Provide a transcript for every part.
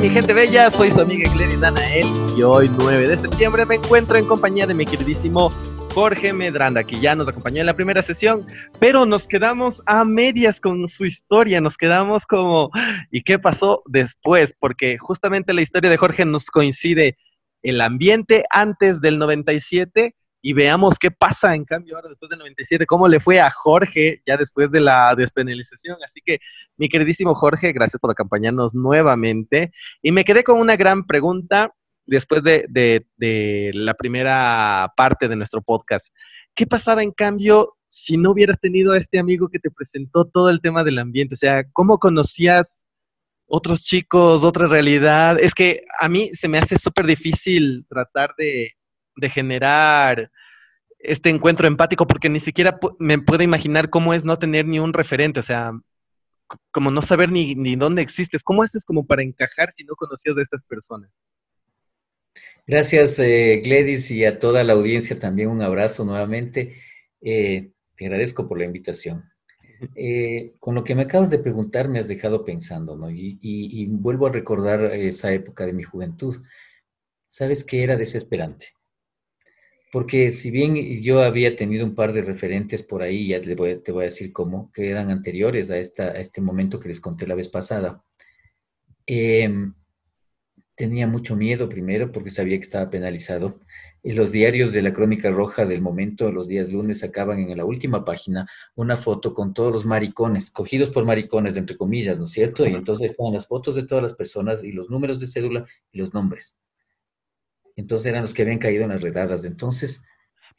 Mi gente bella, soy su amiga Glenny Danael y hoy 9 de septiembre me encuentro en compañía de mi queridísimo Jorge Medranda, que ya nos acompañó en la primera sesión, pero nos quedamos a medias con su historia, nos quedamos como, ¿y qué pasó después? Porque justamente la historia de Jorge nos coincide el ambiente antes del 97 y veamos qué pasa en cambio ahora después del 97, cómo le fue a Jorge ya después de la despenalización. Así que, mi queridísimo Jorge, gracias por acompañarnos nuevamente. Y me quedé con una gran pregunta después de, de, la primera parte de nuestro podcast. ¿Qué pasaba en cambio si no hubieras tenido a este amigo que te presentó todo el tema del ambiente? O sea, ¿cómo conocías otros chicos, otra realidad? Es que a mí se me hace súper difícil tratar de, de generar este encuentro empático porque ni siquiera me puedo imaginar cómo es no tener ni un referente, o sea, como no saber ni, ni dónde existes. ¿Cómo haces como para encajar si no conocías a estas personas? Gracias, eh, Gladys, y a toda la audiencia también un abrazo nuevamente. Eh, te agradezco por la invitación. Eh, con lo que me acabas de preguntar me has dejado pensando, ¿no? Y, vuelvo a recordar esa época de mi juventud. ¿Sabes qué era desesperante? Porque si bien yo había tenido un par de referentes por ahí, ya te voy, a decir cómo, que eran anteriores a, esta, a este momento que les conté la vez pasada, eh, tenía mucho miedo primero porque sabía que estaba penalizado. Y los diarios de la Crónica Roja del momento, los días lunes, sacaban en la última página una foto con todos los maricones, cogidos por maricones, entre comillas, ¿no es cierto? Y entonces estaban las fotos de todas las personas y los números de cédula y los nombres. Entonces eran los que habían caído en las redadas. Entonces...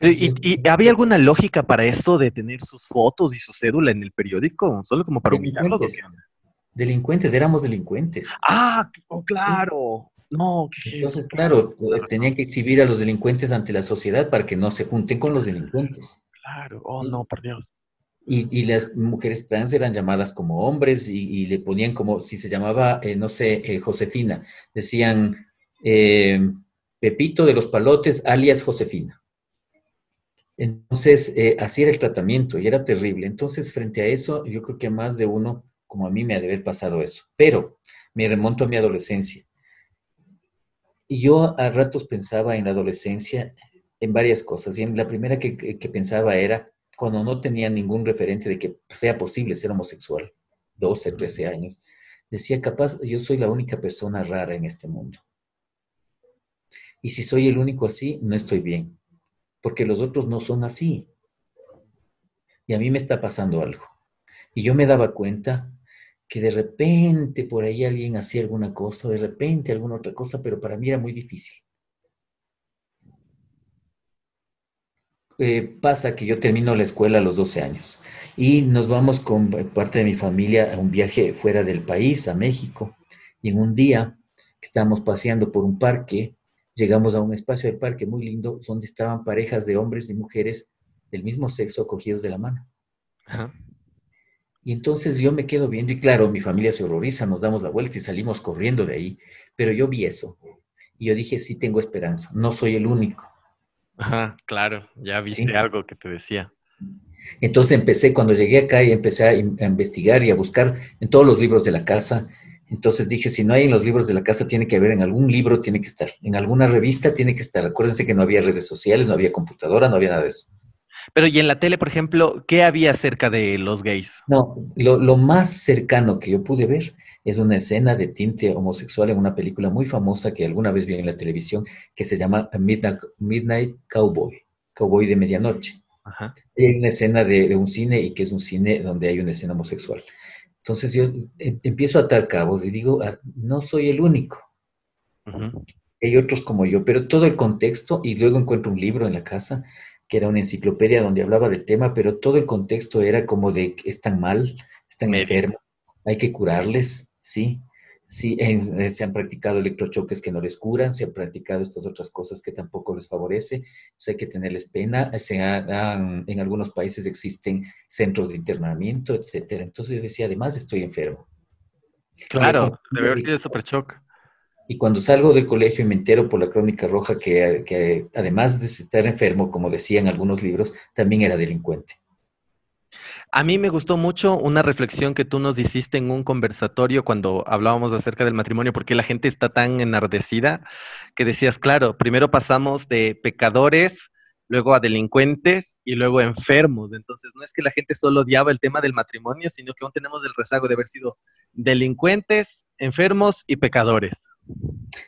¿Y, y, había alguna lógica para esto de tener sus fotos y su cédula en el periódico? ¿Solo como para humillarlos? Delincuentes, éramos delincuentes. Ah, oh, claro. No, Entonces, claro, eh, tenía que exhibir a los delincuentes ante la sociedad para que no se junten con los delincuentes. Claro, oh no, por Dios. Y, las mujeres trans eran llamadas como hombres y, le ponían como, si se llamaba, eh, no sé, eh, Josefina, decían Pepito de los Palotes, alias Josefina. Entonces, así era el tratamiento y era terrible. Entonces, frente a eso, yo creo que más de uno como a mí me ha de haber pasado eso. Pero me remonto a mi adolescencia. Y yo a ratos pensaba en la adolescencia en varias cosas. Y la primera que, pensaba era cuando no tenía ningún referente de que sea posible ser homosexual, 12, 13 años, decía, capaz, yo soy la única persona rara en este mundo. Y si soy el único así, no estoy bien, porque los otros no son así. Y a mí me está pasando algo. Y yo me daba cuenta que de repente por ahí alguien hacía alguna cosa, de repente alguna otra cosa, pero para mí era muy difícil. Eh, pasa que yo termino la escuela a los 12 años y nos vamos con parte de mi familia a un viaje fuera del país, a México. Y en un día estábamos paseando por un parque, llegamos a un espacio del parque muy lindo donde estaban parejas de hombres y mujeres del mismo sexo cogidos de la mano. Ajá. Y entonces yo me quedo viendo y claro, mi familia se horroriza, nos damos la vuelta y salimos corriendo de ahí. Pero yo vi eso y yo dije, sí tengo esperanza, no soy el único. Ajá, claro, ya viste algo que te decía. Entonces empecé, cuando llegué acá y empecé a, investigar y a buscar en todos los libros de la casa, entonces dije, si no hay en los libros de la casa, tiene que haber en algún libro, tiene que estar, en alguna revista tiene que estar. Acuérdense que no había redes sociales, no había computadora, no había nada de eso. Pero y en la tele, por ejemplo, ¿qué había acerca de los gays? No, lo, más cercano que yo pude ver es una escena de tinte homosexual en una película muy famosa que alguna vez vi en la televisión que se llama Midnight, Cowboy, Cowboy de Medianoche. Ajá. Hay una escena de, un cine y que es un cine donde hay una escena homosexual. Entonces yo em, empiezo a atar cabos y digo, ah, no soy el único. Hay otros como yo, pero todo el contexto, y luego encuentro un libro en la casa que era una enciclopedia donde hablaba del tema, pero todo el contexto era como de están mal, están enfermos, hay que curarles, ¿sí? Sí, eh, se han practicado electrochoques que no les curan, se han practicado estas otras cosas que tampoco les favorece, pues hay que tenerles pena, se en algunos países existen centros de internamiento, etcétera. Entonces yo decía, además estoy enfermo. Claro, debe haber sido súper shock. Y cuando salgo del colegio y me entero por la crónica roja que, además de estar enfermo, como decían algunos libros, también era delincuente. A mí me gustó mucho una reflexión que tú nos hiciste en un conversatorio cuando hablábamos acerca del matrimonio, porque la gente está tan enardecida, que decías, claro, primero pasamos de pecadores, luego a delincuentes y luego enfermos. Entonces, no es que la gente solo odiaba el tema del matrimonio, sino que aún tenemos el rezago de haber sido delincuentes, enfermos y pecadores.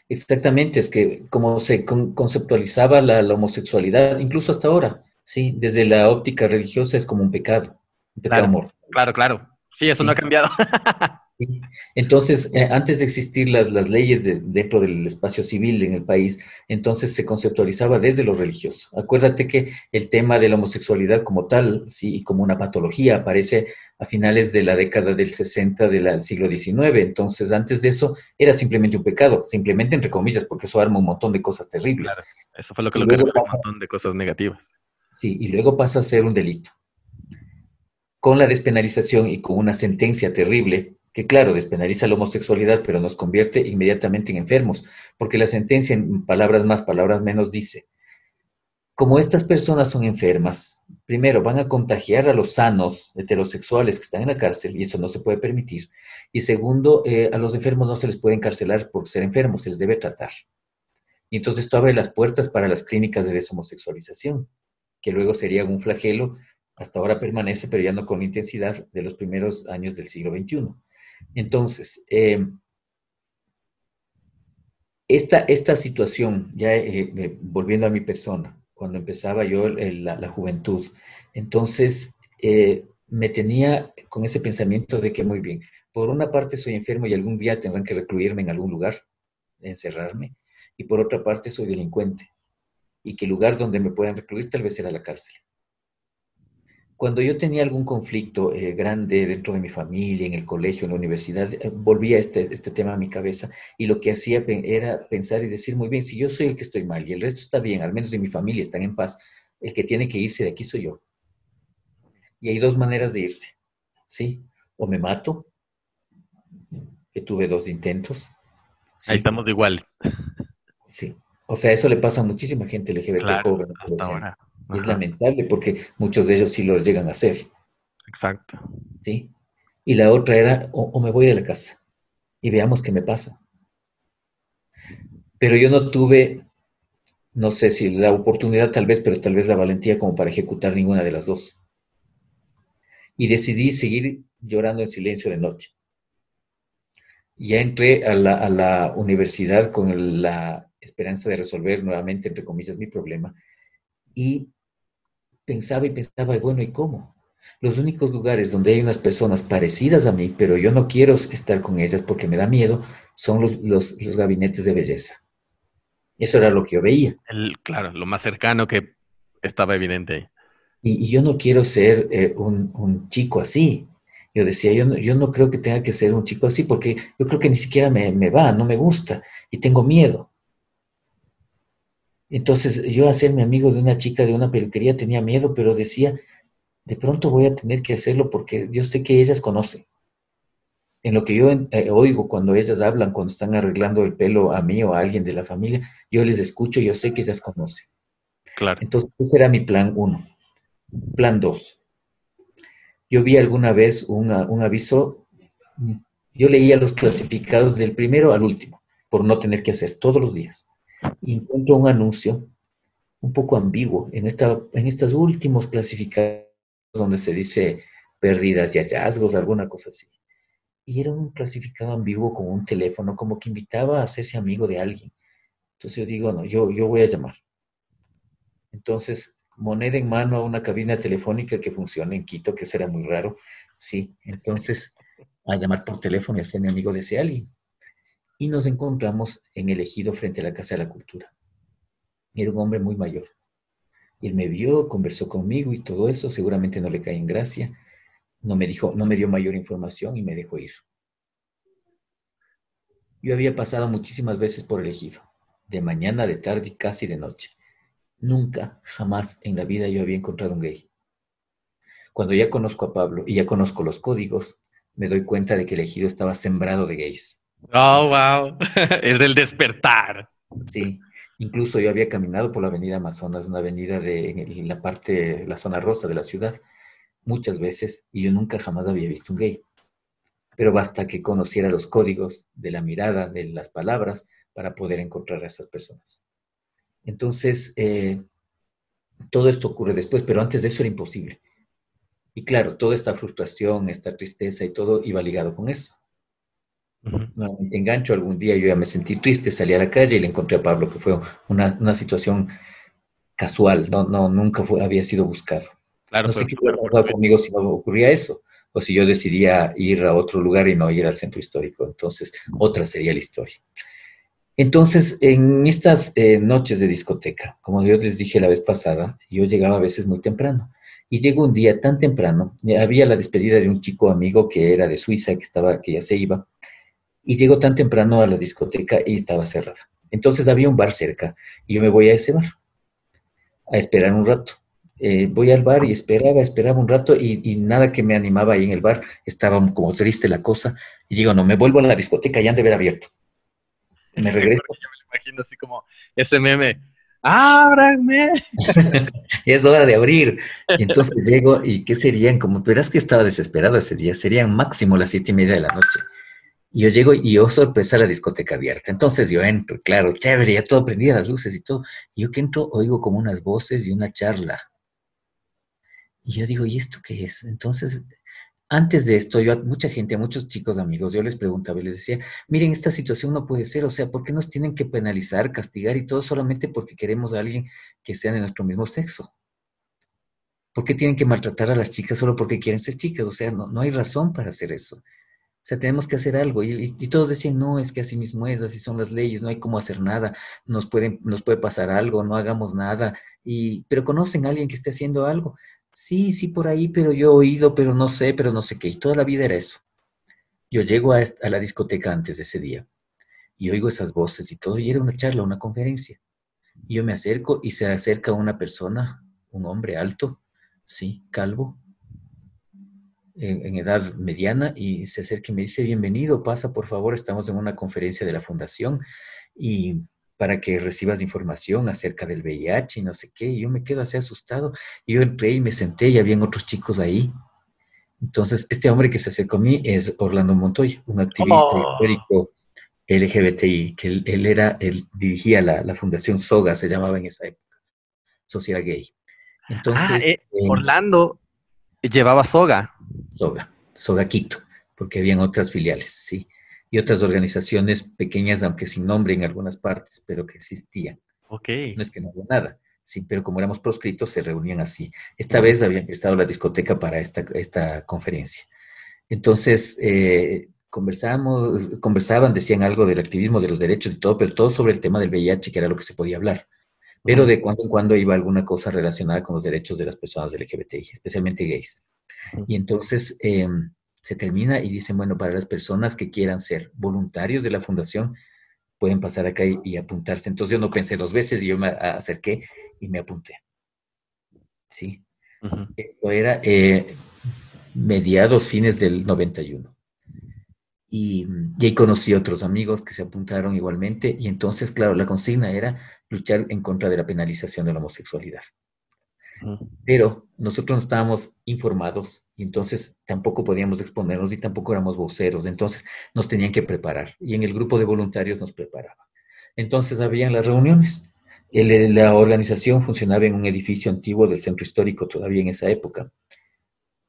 Exactamente, es que como se conceptualizaba la, homosexualidad, incluso hasta ahora, sí, desde la óptica religiosa es como un pecado, claro, Claro, claro. Sí, eso no ha cambiado. Entonces, eh, antes de existir las, las leyes dentro del espacio civil en el país, entonces se conceptualizaba desde lo religioso. Acuérdate que el tema de la homosexualidad como tal, sí, y como una patología, aparece a finales de la década del 60 del siglo XIX. Entonces, antes de eso, era simplemente un pecado, simplemente entre comillas, porque eso arma un montón de cosas terribles. Claro, eso fue lo que lo creó un montón de cosas negativas. Sí, y luego pasa a ser un delito. Con la despenalización y con una sentencia terrible, que claro, despenaliza la homosexualidad, pero nos convierte inmediatamente en enfermos, porque la sentencia en palabras más, palabras menos dice, como estas personas son enfermas, primero van a contagiar a los sanos heterosexuales que están en la cárcel, y eso no se puede permitir, y segundo, eh, a los enfermos no se les puede encarcelar por ser enfermos, se les debe tratar. Y entonces esto abre las puertas para las clínicas de deshomosexualización, que luego sería un flagelo, hasta ahora permanece, pero ya no con intensidad de los primeros años del siglo XXI. Entonces, eh, esta, situación, ya eh, eh, volviendo a mi persona, cuando empezaba yo la, juventud, entonces me tenía con ese pensamiento de que muy bien, por una parte soy enfermo y algún día tendrán que recluirme en algún lugar, encerrarme, y por otra parte soy delincuente, y que el lugar donde me puedan recluir tal vez será la cárcel cuando yo tenía algún conflicto eh, grande dentro de mi familia, en el colegio, en la universidad, eh, volvía este, este tema a mi cabeza y lo que hacía era pensar y decir, muy bien, si yo soy el que estoy mal y el resto está bien, al menos de mi familia están en paz, el que tiene que irse de aquí soy yo. Y hay dos maneras de irse, ¿sí? O me mato, que tuve dos intentos. Ahí estamos de igual. Sí. O sea, eso le pasa a muchísima gente LGBT claro, ahora. Es lamentable porque muchos de ellos sí lo llegan a hacer. Exacto. ¿Sí? Y la otra era, o, me voy de la casa y veamos qué me pasa. Pero yo no tuve, no sé si la oportunidad tal vez, pero tal vez la valentía como para ejecutar ninguna de las dos. Y decidí seguir llorando en silencio de noche. Ya entré a la, a la universidad con la esperanza de resolver nuevamente, entre comillas, mi problema. Y pensaba y pensaba, bueno, ¿y cómo? Los únicos lugares donde hay unas personas parecidas a mí, pero yo no quiero estar con ellas porque me da miedo, son los, los, gabinetes de belleza. Eso era lo que yo veía. claro, lo más cercano que estaba evidente ahí. Y, yo no quiero ser eh, un, un, chico así. Yo decía, yo no, yo no creo que tenga que ser un chico así porque yo creo que ni siquiera me, me va, no me gusta y tengo miedo. Entonces yo hacerme amigo de una chica de una peluquería tenía miedo, pero decía, de pronto voy a tener que hacerlo porque yo sé que ellas conocen. En lo que yo eh, oigo cuando ellas hablan, cuando están arreglando el pelo a mí o a alguien de la familia, yo les escucho, y yo sé que ellas conocen. Claro. Entonces ese era mi plan uno. Plan dos. Yo vi alguna vez un aviso, yo leía los clasificados del primero al último, por no tener que hacer todos los días encuentro un anuncio un poco ambiguo en, esta, en estos últimos clasificados donde se dice pérdidas y hallazgos, alguna cosa así. Y era un clasificado ambiguo con un teléfono, como que invitaba a hacerse amigo de alguien. Entonces yo digo, no, yo, yo voy a llamar. Entonces, moneda en mano a una cabina telefónica que funciona en Quito, que será muy raro. Sí, entonces a llamar por teléfono y hacerme amigo de ese alguien y nos encontramos en el ejido frente a la Casa de la Cultura. Era un hombre muy mayor. Él me vio, conversó conmigo y todo eso, seguramente no le cae en gracia. No me dijo, no me dio mayor información y me dejó ir. Yo había pasado muchísimas veces por el ejido, de mañana, de tarde y casi de noche. Nunca, jamás en la vida yo había encontrado un gay. Cuando ya conozco a Pablo y ya conozco los códigos, me doy cuenta de que el ejido estaba sembrado de gays. Oh, wow. Es del despertar. Sí. Incluso yo había caminado por la avenida Amazonas, una avenida de en la parte, la zona rosa de la ciudad. muchas veces y yo nunca jamás había visto un gay. Pero basta que conociera los códigos de la mirada, de las palabras, para poder encontrar a esas personas. Entonces, eh, todo esto ocurre después, pero antes de eso era imposible. Y claro, toda esta frustración, esta tristeza y todo iba ligado con eso. Uh engancho, algún día yo ya me sentí triste, salí a la calle y le encontré a Pablo, que fue una, situación casual, no, no, nunca fue, había sido buscado. Claro, no sé qué hubiera pasado conmigo si no ocurría eso, o si yo decidía ir a otro lugar y no ir al centro histórico. Entonces, otra sería la historia. Entonces, en estas eh, noches de discoteca, como yo les dije la vez pasada, yo llegaba a veces muy temprano. Y llegó un día tan temprano, había la despedida de un chico amigo que era de Suiza, que, estaba, que ya se iba, y llegó tan temprano a la discoteca y estaba cerrada. Entonces había un bar cerca y yo me voy a ese bar a esperar un rato. Eh, voy al bar y esperaba, esperaba un rato y, y, nada que me animaba ahí en el bar, estaba como triste la cosa y digo, no, me vuelvo a la discoteca, ya han de haber abierto me regreso. Yo me lo imagino así como ese meme, ¡ábranme! es hora de abrir. Y entonces llego, ¿y qué serían? Como verás que estaba desesperado ese día, serían máximo las siete y media de la noche. Y yo llego y yo sorpresa la discoteca abierta. Entonces yo entro, claro, chévere, ya todo prendía las luces y todo. Yo que entro, oigo como unas voces y una charla. Y yo digo, ¿y esto qué es? Entonces antes de esto, yo a mucha gente, a muchos chicos amigos, yo les preguntaba y les decía, miren, esta situación no puede ser, o sea, ¿por qué nos tienen que penalizar, castigar y todo solamente porque queremos a alguien que sea de nuestro mismo sexo? ¿Por qué tienen que maltratar a las chicas solo porque quieren ser chicas? O sea, no, no hay razón para hacer eso. O sea, tenemos que hacer algo. Y, todos decían, no, es que así mismo es, así son las leyes, no hay cómo hacer nada, nos, pueden, nos puede pasar algo, no hagamos nada. Y, pero conocen a alguien que esté haciendo algo sí, sí, por ahí, pero yo he oído, pero no sé, pero no sé qué. Y toda la vida era eso. Yo llego a, la discoteca antes de ese día y oigo esas voces y todo, y era una charla, una conferencia. Y yo me acerco y se acerca una persona, un hombre alto, sí, calvo, en, en, edad mediana, y se acerca y me dice, bienvenido, pasa por favor, estamos en una conferencia de la fundación y para que recibas información acerca del VIH y no sé qué. Y yo me quedo así asustado. Y yo entré y me senté y habían otros chicos ahí. Entonces, este hombre que se acercó a mí es Orlando Montoya, un activista oh. histórico LGBTI, que él, era, él dirigía la, fundación SOGA, se llamaba en esa época, Sociedad Gay. Entonces, ah, eh, eh, Orlando llevaba SOGA. SOGA, SOGA Quito, porque habían otras filiales, sí y otras organizaciones pequeñas, aunque sin nombre en algunas partes, pero que existían. Ok. No es que no había nada, sí, pero como éramos proscritos, se reunían así. Esta vez habían prestado la discoteca para esta, esta conferencia. Entonces, eh, conversamos, conversaban, decían algo del activismo, de los derechos y todo, pero todo sobre el tema del VIH, que era lo que se podía hablar. Pero de cuando en cuando iba alguna cosa relacionada con los derechos de las personas LGBTI, especialmente gays. Y entonces, eh, se termina y dicen, bueno, para las personas que quieran ser voluntarios de la fundación, pueden pasar acá y, apuntarse. Entonces yo no pensé dos veces y yo me acerqué y me apunté. Sí. Esto era eh, mediados, fines del 91. Y, y ahí conocí otros amigos que se apuntaron igualmente. Y entonces, claro, la consigna era luchar en contra de la penalización de la homosexualidad. Pero nosotros no estábamos informados y entonces tampoco podíamos exponernos y tampoco éramos voceros. Entonces nos tenían que preparar y en el grupo de voluntarios nos preparaba. Entonces habían las reuniones. la organización funcionaba en un edificio antiguo del centro histórico todavía en esa época.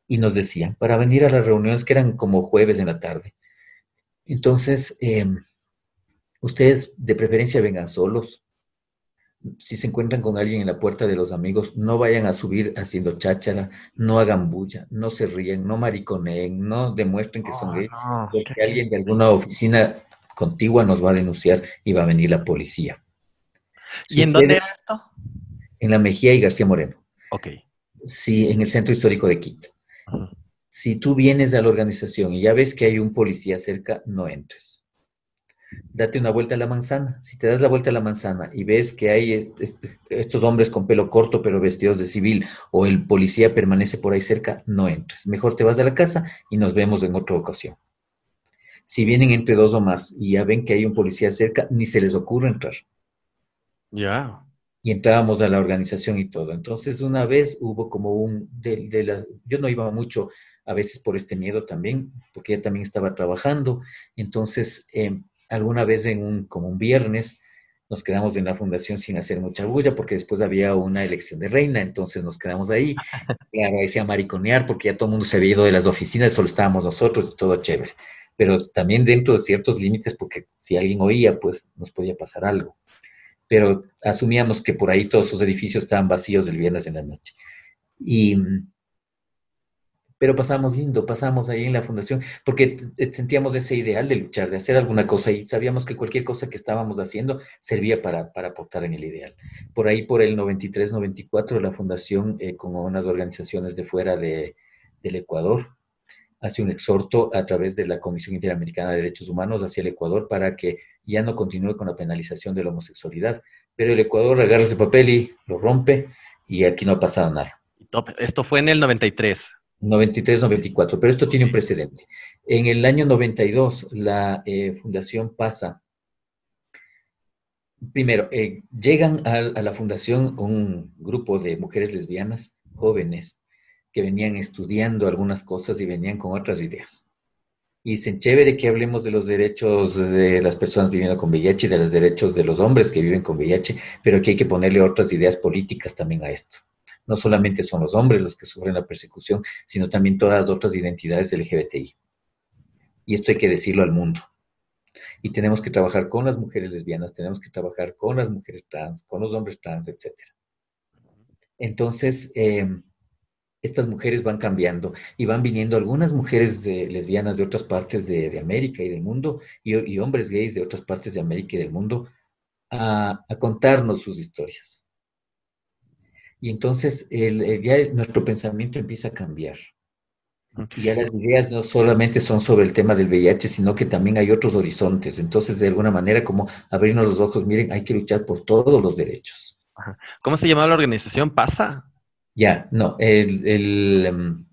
Y nos decían, para venir a las reuniones que eran como jueves en la tarde. Entonces, em, ustedes de preferencia vengan solos, si se encuentran con alguien en la puerta de los amigos, no vayan a subir haciendo cháchara, no hagan bulla, no se ríen, no mariconeen, no demuestren que son gays, porque alguien de alguna oficina contigua nos va a denunciar y va a venir la policía. ¿Y en dónde era esto? En la Mejía y García Moreno. Ok. Sí, en el centro histórico de Quito. Si tú vienes a la organización y ya ves que hay un policía cerca, no entres date una vuelta a la manzana. Si te das la vuelta a la manzana y ves que hay estos hombres con pelo corto pero vestidos de civil o el policía permanece por ahí cerca, no entres. Mejor te vas a la casa y nos vemos en otra ocasión. Si vienen entre dos o más y ya ven que hay un policía cerca, ni se les ocurre entrar. Ya. y entrábamos a la organización y todo. Entonces, una vez hubo como un, de, la, yo no iba mucho a veces por este miedo también, porque ella también estaba trabajando. Entonces, em, alguna vez en un, como un viernes, nos quedamos en la fundación sin hacer mucha bulla porque después había una elección de reina, entonces nos quedamos ahí. Le agradecía mariconear porque ya todo el mundo se había ido de las oficinas, solo estábamos nosotros y todo chévere. Pero también dentro de ciertos límites porque si alguien oía, pues nos podía pasar algo. Pero asumíamos que por ahí todos esos edificios estaban vacíos el viernes en la noche. Y pero pasamos lindo, pasamos ahí en la fundación, porque sentíamos ese ideal de luchar, de hacer alguna cosa y sabíamos que cualquier cosa que estábamos haciendo servía para, para aportar en el ideal. Por ahí, por el 93-94, la fundación, eh, con unas organizaciones de fuera de, del Ecuador, hace un exhorto a través de la Comisión Interamericana de Derechos Humanos hacia el Ecuador para que ya no continúe con la penalización de la homosexualidad. Pero el Ecuador agarra ese papel y lo rompe y aquí no ha pasado nada. Esto fue en el 93. 93-94, pero esto tiene un precedente. En el año 92, la eh, fundación pasa, primero, eh, llegan a, la fundación un grupo de mujeres lesbianas jóvenes que venían estudiando algunas cosas y venían con otras ideas. Y dicen, chévere que hablemos de los derechos de las personas viviendo con VIH y de los derechos de los hombres que viven con VIH, pero que hay que ponerle otras ideas políticas también a esto no solamente son los hombres los que sufren la persecución, sino también todas las otras identidades LGBTI. Y esto hay que decirlo al mundo. Y tenemos que trabajar con las mujeres lesbianas, tenemos que trabajar con las mujeres trans, con los hombres trans, etc. Entonces, em, estas mujeres van cambiando y van viniendo algunas mujeres lesbianas de otras partes de, América y del mundo y, hombres gays de otras partes de América y del mundo a contarnos sus historias y entonces el, ya nuestro pensamiento empieza a cambiar. Y ya las ideas no solamente son sobre el tema del VIH, sino que también hay otros horizontes. Entonces, de alguna manera, como abrirnos los ojos, miren, hay que luchar por todos los derechos. ¿Cómo se llamaba la organización? ¿Pasa? Ya, no, el, em,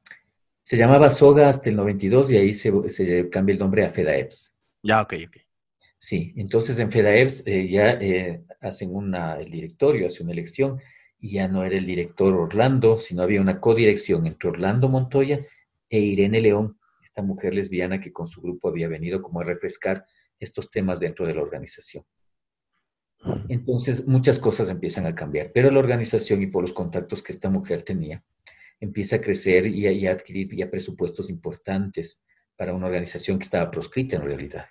se llamaba SOGA hasta el 92 y ahí se, cambia el nombre a FEDAEPS. Ya, ok, ok. Sí, entonces en FEDAEPS eh, ya eh, hacen una, el directorio hace una elección ya no era el director Orlando, sino había una codirección entre Orlando Montoya e Irene León, esta mujer lesbiana que con su grupo había venido como a refrescar estos temas dentro de la organización. Entonces, muchas cosas empiezan a cambiar, pero la organización y por los contactos que esta mujer tenía, empieza a crecer y a, adquirir ya presupuestos importantes para una organización que estaba proscrita en realidad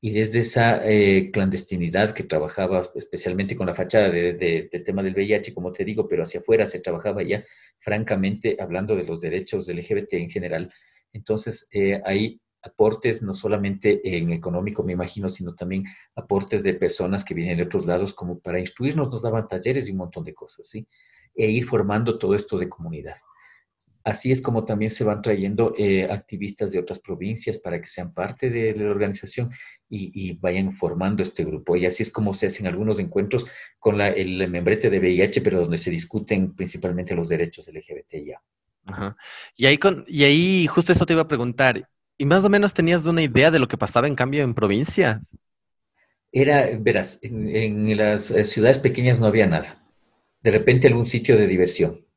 y desde esa eh, clandestinidad que trabajaba especialmente con la fachada del tema del VIH, como te digo, pero hacia afuera se trabajaba ya francamente hablando de los derechos LGBT en general. Entonces, eh, hay aportes no solamente en económico, me imagino, sino también aportes de personas que vienen de otros lados, como para instruirnos, nos daban talleres y un montón de cosas, ¿sí? E ir formando todo esto de comunidad. Así es como también se van trayendo eh, activistas de otras provincias para que sean parte de, la organización y, vayan formando este grupo. Y así es como se hacen algunos encuentros con el membrete de VIH, pero donde se discuten principalmente los derechos LGBTIA. Ajá. Y, ahí con, y ahí justo eso te iba a preguntar. ¿Y más o menos tenías una idea de lo que pasaba en cambio en provincias? Era, verás, en las eh, ciudades pequeñas no había nada. De repente algún sitio de diversión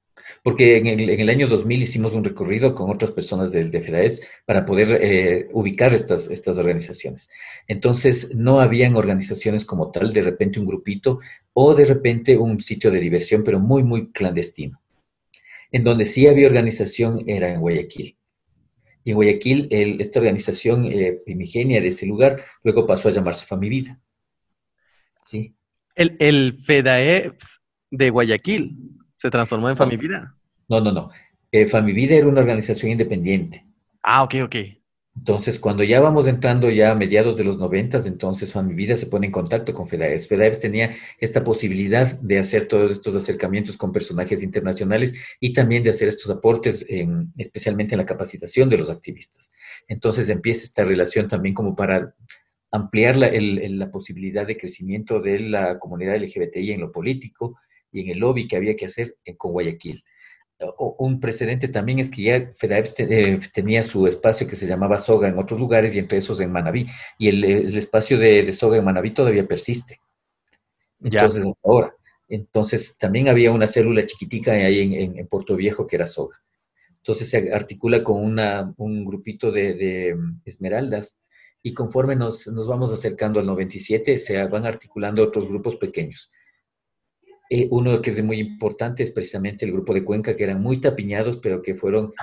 porque en el, año 2000 hicimos un recorrido con otras personas de, de FEDAES para poder eh, ubicar estas, estas organizaciones. Entonces, no habían organizaciones como tal, de repente un grupito o de repente un sitio de diversión, pero muy, muy clandestino. En donde sí había organización era en Guayaquil. Y en Guayaquil, esta organización eh, primigenia de ese lugar luego pasó a llamarse Famivida. ¿Sí? El, el FEDAES de Guayaquil. ¿Se transformó en Famivida? No, no, no. Eh, Famivida era una organización independiente. Ah, ok, ok. Entonces, cuando ya vamos entrando ya a mediados de los noventas, entonces Famivida se pone en contacto con FEDAES. FEDAES tenía esta posibilidad de hacer todos estos acercamientos con personajes internacionales y también de hacer estos aportes, en, especialmente en la capacitación de los activistas. Entonces empieza esta relación también como para ampliar la, la posibilidad de crecimiento de la comunidad LGBTI en lo político, y en el lobby que había que hacer en, con Guayaquil. un precedente también es que ya FEDAEPS eh, tenía su espacio que se llamaba Soga en otros lugares y entre esos en Manabí. Y el, espacio de, Soga en Manabí todavía persiste. Entonces, ahora, Entonces, también había una célula chiquitica ahí en, Puerto Viejo que era SOGA. Entonces se articula con un grupito de, esmeraldas y conforme nos, vamos acercando al 97, se van articulando otros grupos pequeños. Eh, uno que es muy importante es precisamente el grupo de Cuenca, que eran muy tapiñados, pero que fueron,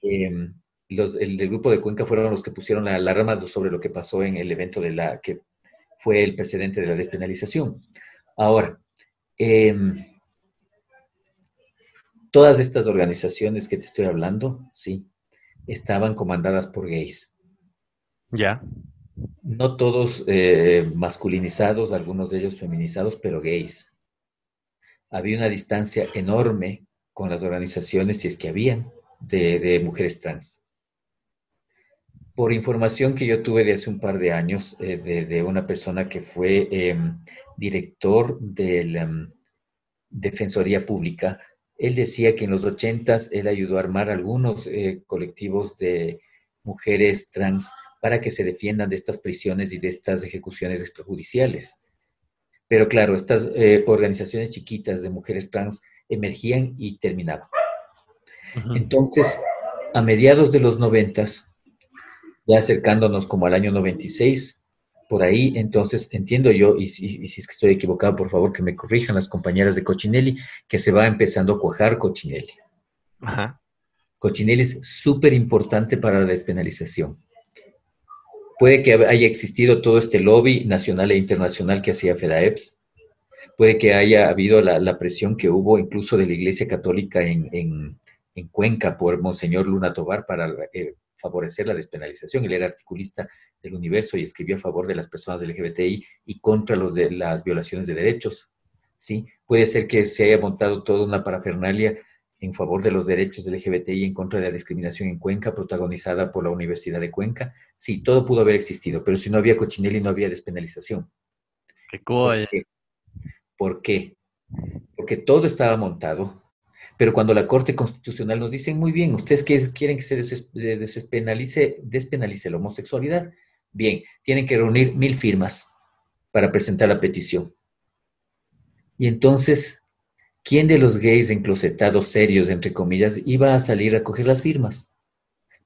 em, los, el del grupo de Cuenca fueron los que pusieron la alarma sobre lo que pasó en el evento de la, que fue el precedente de la despenalización. Ahora, em, todas estas organizaciones que te estoy hablando, sí, estaban comandadas por gays. Ya. No todos eh, masculinizados, algunos de ellos feminizados, pero gays. Había una distancia enorme con las organizaciones, si es que habían, de mujeres trans por información que yo tuve de hace un par de años eh, de, una persona que fue em, director de la em, Defensoría Pública, él decía que en los ochentas él ayudó a armar algunos eh, colectivos de mujeres trans para que se defiendan de estas prisiones y de estas ejecuciones extrajudiciales. Pero claro, estas eh, organizaciones chiquitas de mujeres trans emergían y terminaban. Entonces, a mediados de los noventas, ya acercándonos como al año 96, por ahí, entonces entiendo yo, y si, es que estoy equivocado, por favor que me corrijan las compañeras de Cochinelli, que se va empezando a cuajar Cochinelli. Ajá. Cochinelli es súper importante para la despenalización. Puede que haya existido todo este lobby nacional e internacional que hacía FEDAEPS, puede que haya habido la, presión que hubo incluso de la Iglesia Católica en, Cuenca por Monseñor Luna Tobar para eh, favorecer la despenalización. Él era articulista del universo y escribió a favor de las personas LGBTI y contra los de las violaciones de derechos. ¿sí? Puede ser que se haya montado toda una parafernalia en favor de los derechos del LGBTI y en contra de la discriminación en Cuenca, protagonizada por la Universidad de Cuenca. Sí, todo pudo haber existido, pero si no había Cochinelli no había despenalización. Qué ¿Por qué? ¿Por qué? Porque todo estaba montado pero cuando la Corte Constitucional nos dice, muy bien, ustedes quieren que se despenalice, despenalice la homosexualidad, bien, tienen que reunir mil firmas para presentar la petición. Y entonces, ¿quién de los gays enclosetados serios, entre comillas, iba a salir a coger las firmas?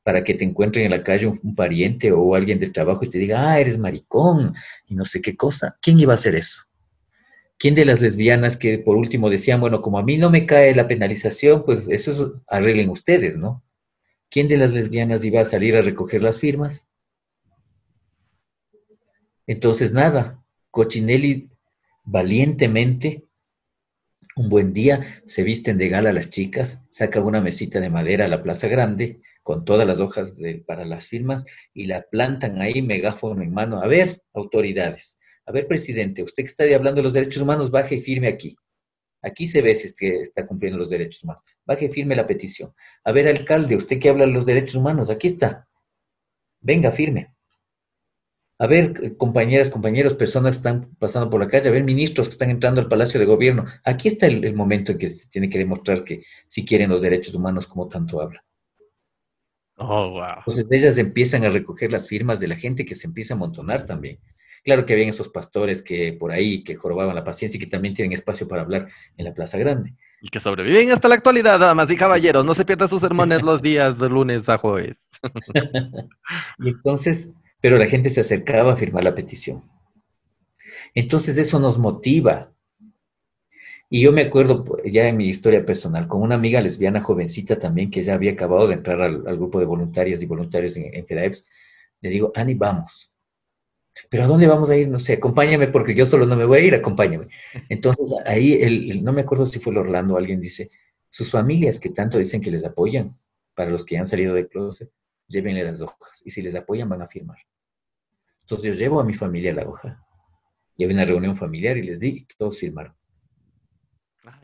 Para que te encuentren en la calle un, pariente o alguien del trabajo y te diga, ah, eres maricón y no sé qué cosa. ¿Quién iba a hacer eso? ¿Quién de las lesbianas que por último decían, bueno, como a mí no me cae la penalización, pues eso arreglen ustedes, ¿no? ¿Quién de las lesbianas iba a salir a recoger las firmas? Entonces, nada, Cochinelli valientemente, un buen día, se visten de gala las chicas, saca una mesita de madera a la Plaza Grande con todas las hojas para las firmas y la plantan ahí, megáfono en mano. A ver, autoridades, a ver, presidente, usted que está hablando de los derechos humanos, baje y firme aquí. Aquí se ve si es que está cumpliendo los derechos humanos. Baje y firme la petición. A ver, alcalde, usted que habla de los derechos humanos, aquí está. Venga, firme. A ver, compañeras, compañeros, personas que están pasando por la calle, a ver, ministros que están entrando al Palacio de Gobierno. Aquí está el, momento en que se tiene que demostrar que si quieren los derechos humanos como tanto habla. Oh, wow. Entonces ellas empiezan a recoger las firmas de la gente que se empieza a amontonar también. Claro que habían esos pastores que por ahí que jorobaban la paciencia y que también tienen espacio para hablar en la Plaza Grande. Y que sobreviven hasta la actualidad, damas y caballeros. No se pierdan sus sermones los días de lunes a jueves. y entonces, pero la gente se acercaba a firmar la petición. Entonces eso nos motiva. Y yo me acuerdo ya en mi historia personal, con una amiga lesbiana jovencita también que ya había acabado de entrar al, grupo de voluntarias y voluntarios en, en FEDAEPS, le digo, Ani, vamos pero ¿a dónde vamos a ir? No sé, acompáñame porque yo solo no me voy a ir, acompáñame. Entonces ahí, el, no me acuerdo si fue el Orlando, alguien dice, sus familias que tanto dicen que les apoyan, para los que han salido de closet, llévenle las hojas y si les apoyan van a firmar. Entonces yo llevo a mi familia la hoja. Y había una reunión familiar y les di y todos firmaron.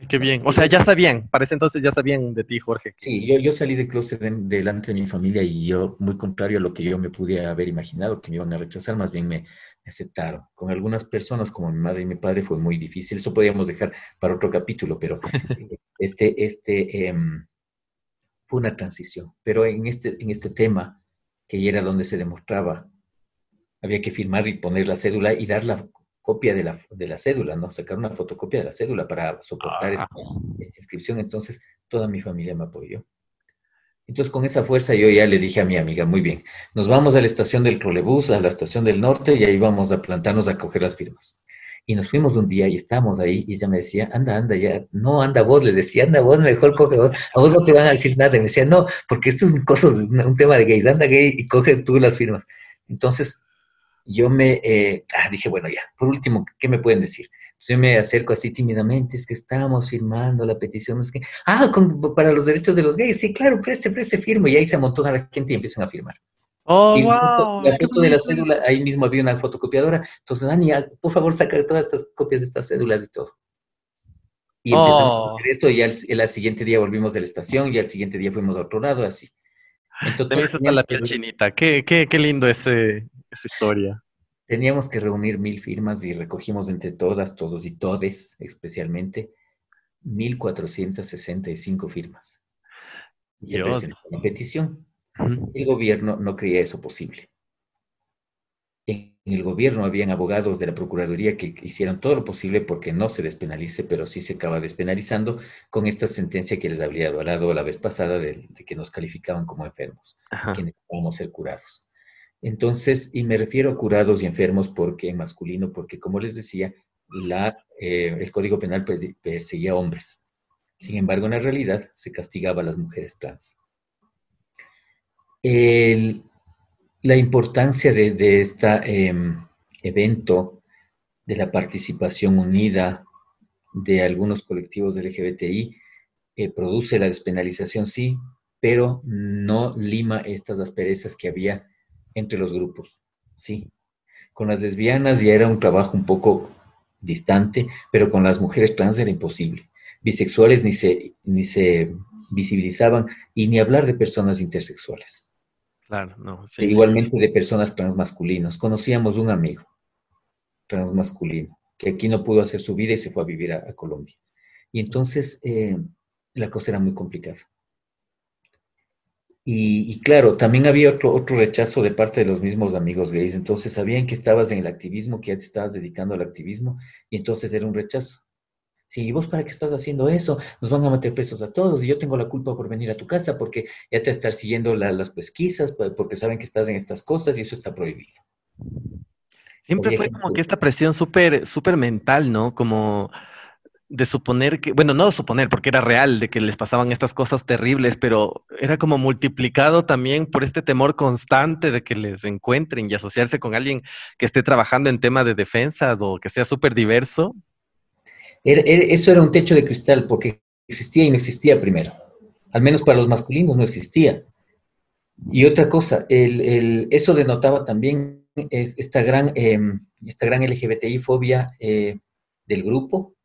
qué bien. O sea, ya sabían, para ese entonces ya sabían de ti, Jorge. Sí, yo, yo salí de closet delante de mi familia y yo, muy contrario a lo que yo me pude haber imaginado, que me iban a rechazar, más bien me, aceptaron. Con algunas personas, como mi madre y mi padre, fue muy difícil. Eso podríamos dejar para otro capítulo, pero este, este em, fue una transición. Pero en este, en este tema, que era donde se demostraba, había que firmar y poner la cédula y dar la copia de la, de la cédula, ¿no? Sacar una fotocopia de la cédula para soportar esta, esta inscripción. Entonces, toda mi familia me apoyó. Entonces, con esa fuerza yo ya le dije a mi amiga, muy bien, nos vamos a la estación del trolebús, a la estación del norte, y ahí vamos a plantarnos a coger las firmas. Y nos fuimos un día y estábamos ahí, y ella me decía, anda, anda, ya, no, anda vos, le decía, anda vos, mejor coge vos, a vos no te van a decir nada. Y me decía, no, porque esto es un, coso, un tema de gays, anda gay y coge tú las firmas. Entonces, yo me eh, ah, dije, bueno, ya, por último, ¿qué me pueden decir? Entonces yo me acerco así tímidamente, es que estamos firmando la petición, es que, ah, para los derechos de los gays, sí, claro, preste, preste, firmo, y ahí se amontona la gente y empiezan a firmar. Oh, wow. La foto, de la cédula, ahí mismo había una fotocopiadora, entonces, Dani, ah, por favor, saca todas estas copias de estas cédulas y todo. Y empezamos a oh. hacer esto, y al, siguiente día volvimos de la estación, y al siguiente día fuimos a otro lado, así. Entonces, me la piel chinita, qué, qué, qué lindo ese, esa historia. Teníamos que reunir mil firmas y recogimos entre todas, todos y todes especialmente, 1.465 firmas. Y se presentó una petición. El gobierno no creía eso posible. En el gobierno habían abogados de la Procuraduría que hicieron todo lo posible porque no se despenalice, pero sí se acaba despenalizando con esta sentencia que les había hablado la vez pasada de, que nos calificaban como enfermos, que necesitábamos ser curados. Entonces, y me refiero a curados y enfermos porque masculino, porque como les decía, la, eh, el Código Penal perseguía hombres. Sin embargo, en la realidad se castigaba a las mujeres trans. la importancia de, este evento, de la participación unida de algunos colectivos del LGBTI, eh, produce la despenalización, sí, pero no lima estas asperezas que había entre los grupos, sí. Con las lesbianas ya era un trabajo un poco distante, pero con las mujeres trans era imposible. Bisexuales ni se, ni se visibilizaban y ni hablar de personas intersexuales. Claro, no. Igualmente de personas transmasculinos. Conocíamos un amigo transmasculino que aquí no pudo hacer su vida y se fue a vivir a, Colombia. Y entonces eh, la cosa era muy complicada. Y, claro, también había otro, otro rechazo de parte de los mismos amigos gays. Entonces sabían que estabas en el activismo, que ya te estabas dedicando al activismo, y entonces era un rechazo. Sí, ¿y vos para qué estás haciendo eso? Nos van a meter presos a todos y yo tengo la culpa por venir a tu casa porque ya te estar siguiendo las pesquisas, porque saben que estás en estas cosas y eso está prohibido. Siempre fue como que esta presión súper, súper mental, ¿no? Como de suponer que, bueno, no suponer, porque era real de que les pasaban estas cosas terribles, pero era como multiplicado también por este temor constante de que les encuentren y asociarse con alguien que esté trabajando en tema de defensa o que sea súper diverso. eso era un techo de cristal porque existía y no existía primero. Al menos para los masculinos no existía. Y otra cosa, el, eso denotaba también esta gran, em, esta gran LGBTI-fobia eh, del grupo,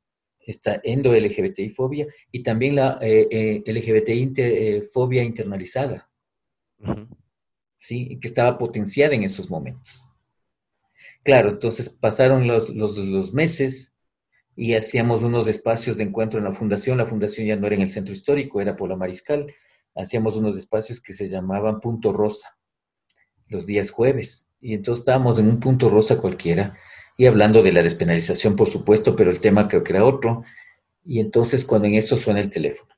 esta endo-LGBTI-fobia y también la eh, eh, LGBTI-fobia eh, internalizada, ¿sí? que estaba potenciada en esos momentos. Claro, entonces pasaron los, los, meses y hacíamos unos espacios de encuentro en la fundación. La fundación ya no era en el centro histórico, era por la Mariscal. Hacíamos unos espacios que se llamaban Punto Rosa, los días jueves. Y entonces estábamos en un punto rosa cualquiera y hablando de la despenalización, por supuesto, pero el tema creo que era otro. Y entonces cuando en eso suena el teléfono.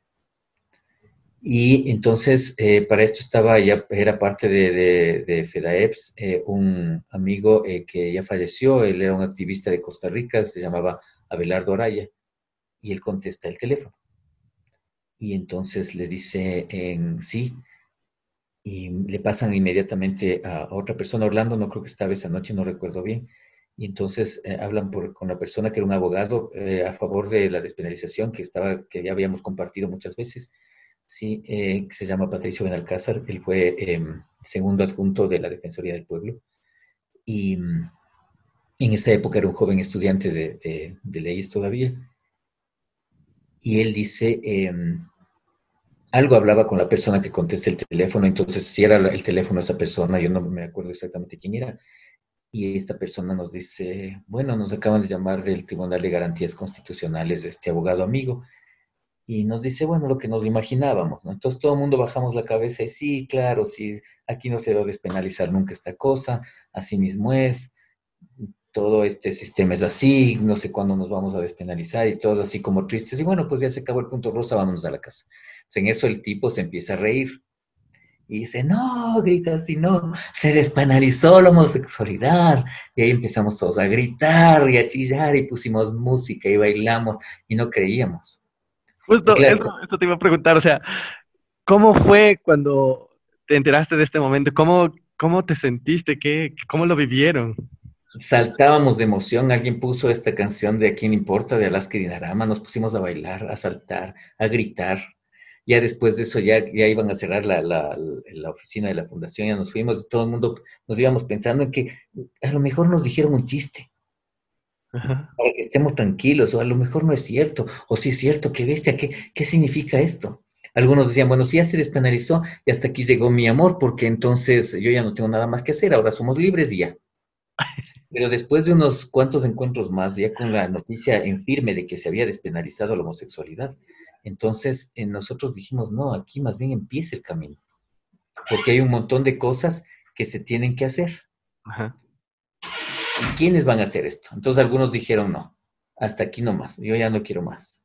Y entonces eh, para esto estaba, ya era parte de, de, FEDAEPS, eh, un amigo eh, que ya falleció, él era un activista de Costa Rica, se llamaba Abelardo Araya, y él contesta el teléfono. Y entonces le dice en sí, y le pasan inmediatamente a, otra persona, Orlando, no creo que estaba esa noche, no recuerdo bien, y entonces eh, hablan con la persona que era un abogado eh, a favor de la despenalización que, estaba, que ya habíamos compartido muchas veces, sí, eh, se llama Patricio Benalcázar, él fue segundo adjunto de la Defensoría del Pueblo. Y mm, en esa época era un joven estudiante de, de, leyes todavía. Y él dice, algo hablaba con la persona que contesta el teléfono, entonces si era el teléfono de esa persona, yo no me acuerdo exactamente quién era, y esta persona nos dice, bueno, nos acaban de llamar del Tribunal de Garantías Constitucionales de este abogado amigo, y nos dice, bueno, lo que nos imaginábamos, ¿no? Entonces todo el mundo bajamos la cabeza y sí, claro, sí, aquí no se debe despenalizar nunca esta cosa, así mismo es, todo este sistema es así, no sé cuándo nos vamos a despenalizar y todos así como tristes. Y bueno, pues ya se acabó el punto rosa, vámonos a la casa. en eso el tipo se empieza a reír y dice, no, grita así, no, se despenalizó la homosexualidad. Y ahí empezamos todos a gritar y a chillar y pusimos música y bailamos y no creíamos. Justo, eso, te iba a preguntar, o sea, ¿cómo fue cuando te enteraste de este momento? ¿Cómo, cómo te sentiste? ¿Qué, ¿Cómo lo vivieron? Saltábamos de emoción, alguien puso esta canción de ¿A quién importa? de Alaska y Dinarama, nos pusimos a bailar, a saltar, a gritar. Ya después de eso ya, ya iban a cerrar la, la, la oficina de la fundación, ya nos fuimos, todo el mundo nos íbamos pensando en que a lo mejor nos dijeron un chiste para que estemos tranquilos, o a lo mejor no es cierto, o si es cierto, qué bestia, ¿qué, qué significa esto? Algunos decían, bueno, si ya se despenalizó y hasta aquí llegó mi amor, porque entonces yo ya no tengo nada más que hacer, ahora somos libres y ya. Pero después de unos cuantos encuentros más, ya con la noticia en firme de que se había despenalizado la homosexualidad, entonces eh, nosotros dijimos, no, aquí más bien empieza el camino, porque hay un montón de cosas que se tienen que hacer. Ajá. ¿quiénes van a hacer esto? Entonces algunos dijeron, no, hasta aquí no más, yo ya no quiero más.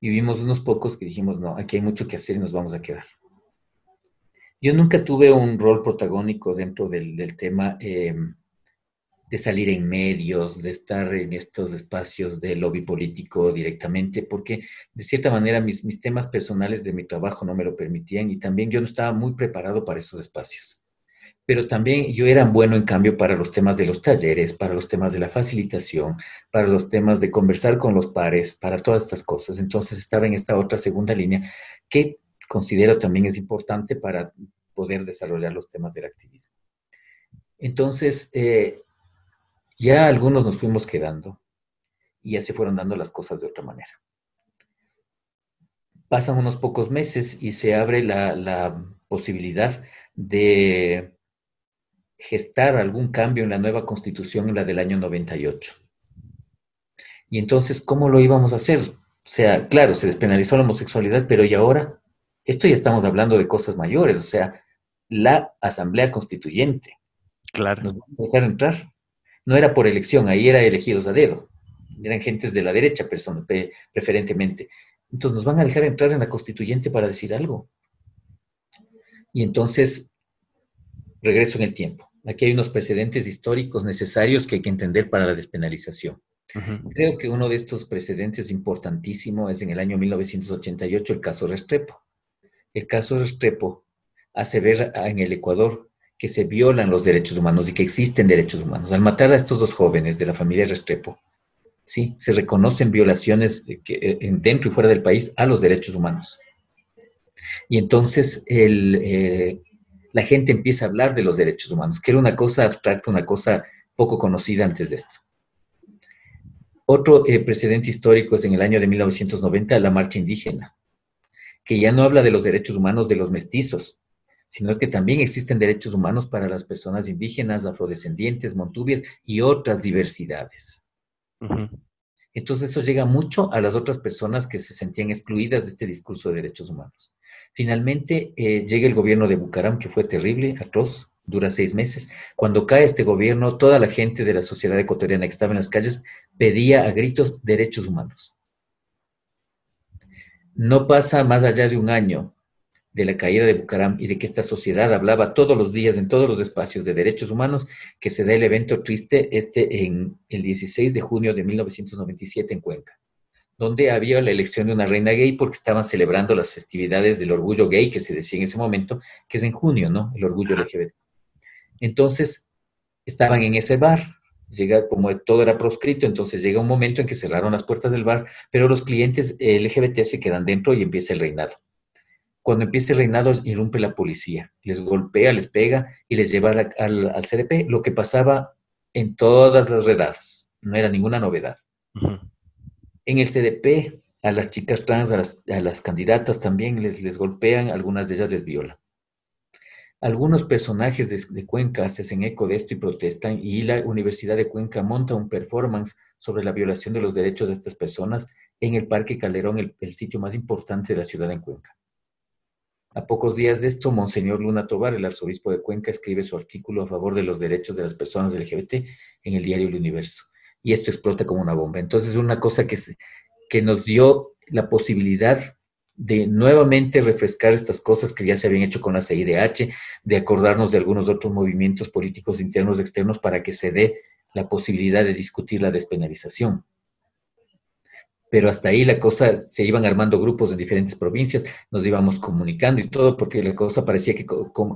Y vimos unos pocos que dijimos, no, aquí hay mucho que hacer y nos vamos a quedar. Yo nunca tuve un rol protagónico dentro del, tema em, de salir en medios, de estar en estos espacios de lobby político directamente, porque de cierta manera mis, mis temas personales de mi trabajo no me lo permitían y también yo no estaba muy preparado para esos espacios pero también yo era bueno en cambio para los temas de los talleres, para los temas de la facilitación, para los temas de conversar con los pares, para todas estas cosas. Entonces estaba en esta otra segunda línea que considero también es importante para poder desarrollar los temas del activismo. Entonces, eh, ya algunos nos fuimos quedando y ya se fueron dando las cosas de otra manera. Pasan unos pocos meses y se abre la, la posibilidad de gestar algún cambio en la nueva constitución, en la del año 98. Y entonces, ¿cómo lo íbamos a hacer? O sea, claro, se despenalizó la homosexualidad, pero ¿y ahora? Esto ya estamos hablando de cosas mayores, o sea, la Asamblea Constituyente. Claro. Nos van a dejar entrar. No era por elección, ahí era elegidos a dedo. Eran gentes de la derecha, preferentemente. Entonces, ¿nos van a dejar entrar en la Constituyente para decir algo? Y entonces, regreso en el tiempo. Aquí hay unos precedentes históricos necesarios que hay que entender para la despenalización. Creo que uno de estos precedentes importantísimo es en el año 1988 el caso Restrepo. El caso Restrepo hace ver en el Ecuador que se violan los derechos humanos y que existen derechos humanos. Al matar a estos dos jóvenes de la familia Restrepo, sí, se reconocen violaciones que, dentro y fuera del país a los derechos humanos. Y entonces eh, la gente empieza a hablar de los derechos humanos, que era una cosa abstracta, una cosa poco conocida antes de esto. Otro eh, precedente histórico es en el año de 1990 la marcha indígena, que ya no habla de los derechos humanos de los mestizos, sino que también existen derechos humanos para las personas indígenas, afrodescendientes, montubias y otras diversidades. Entonces eso llega mucho a las otras personas que se sentían excluidas de este discurso de derechos humanos. Finalmente eh, llega el gobierno de Bucaram, que fue terrible, atroz, dura seis meses. Cuando cae este gobierno, toda la gente de la sociedad ecuatoriana que estaba en las calles pedía a gritos derechos humanos. No pasa más allá de un año de la caída de Bucaram y de que esta sociedad hablaba todos los días en todos los espacios de derechos humanos, que se da el evento triste este en el 16 de junio de 1997 en Cuenca donde había la elección de una reina gay porque estaban celebrando las festividades del orgullo gay que se decía en ese momento, que es en junio, ¿no? El orgullo LGBT. Entonces, estaban en ese bar, llega, como todo era proscrito, entonces llega un momento en que cerraron las puertas del bar, pero los clientes LGBT se quedan dentro y empieza el reinado. Cuando empieza el reinado, irrumpe la policía, les golpea, les pega y les lleva al, CDP, lo que pasaba en todas las redadas, no era ninguna novedad. En el CDP, a las chicas trans, a las, candidatas también les, les golpean, algunas de ellas les violan. Algunos personajes de, Cuenca se hacen eco de esto y protestan y la Universidad de Cuenca monta un performance sobre la violación de los derechos de estas personas en el Parque Calderón, el, sitio más importante de la ciudad en Cuenca. A pocos días de esto, Monseñor Luna Tobar, el arzobispo de Cuenca, escribe su artículo a favor de los derechos de las personas LGBT en el diario El Universo. Y esto explota como una bomba. Entonces, es una cosa que, que nos dio la posibilidad de nuevamente refrescar estas cosas que ya se habían hecho con la CIDH, de acordarnos de algunos otros movimientos políticos internos y externos para que se dé la posibilidad de discutir la despenalización. Pero hasta ahí la cosa, se iban armando grupos en diferentes provincias, nos íbamos comunicando y todo, porque la cosa parecía que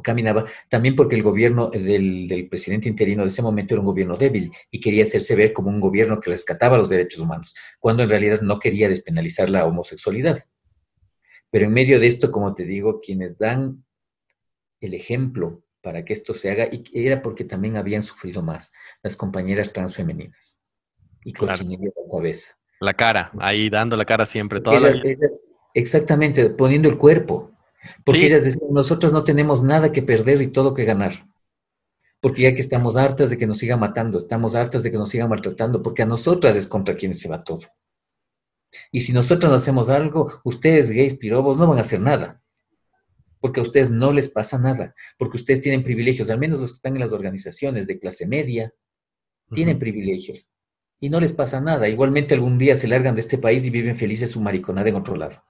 caminaba, también porque el gobierno del, del presidente interino de ese momento era un gobierno débil y quería hacerse ver como un gobierno que rescataba los derechos humanos, cuando en realidad no quería despenalizar la homosexualidad. Pero en medio de esto, como te digo, quienes dan el ejemplo para que esto se haga, y era porque también habían sufrido más las compañeras transfemeninas. Y con claro. la cabeza. La cara, ahí dando la cara siempre, toda exactamente, poniendo el cuerpo. Porque ellas decían, nosotros no tenemos nada que perder y todo que ganar. Porque ya que estamos hartas de que nos sigan matando, estamos hartas de que nos sigan maltratando, porque a nosotras es contra quienes se va todo. Y si nosotros no hacemos algo, ustedes gays, pirobos, no van a hacer nada. Porque a ustedes no les pasa nada. Porque ustedes tienen privilegios, al menos los que están en las organizaciones de clase media, tienen privilegios. Y no les pasa nada. Igualmente algún día se largan de este país y viven felices su mariconada en otro lado.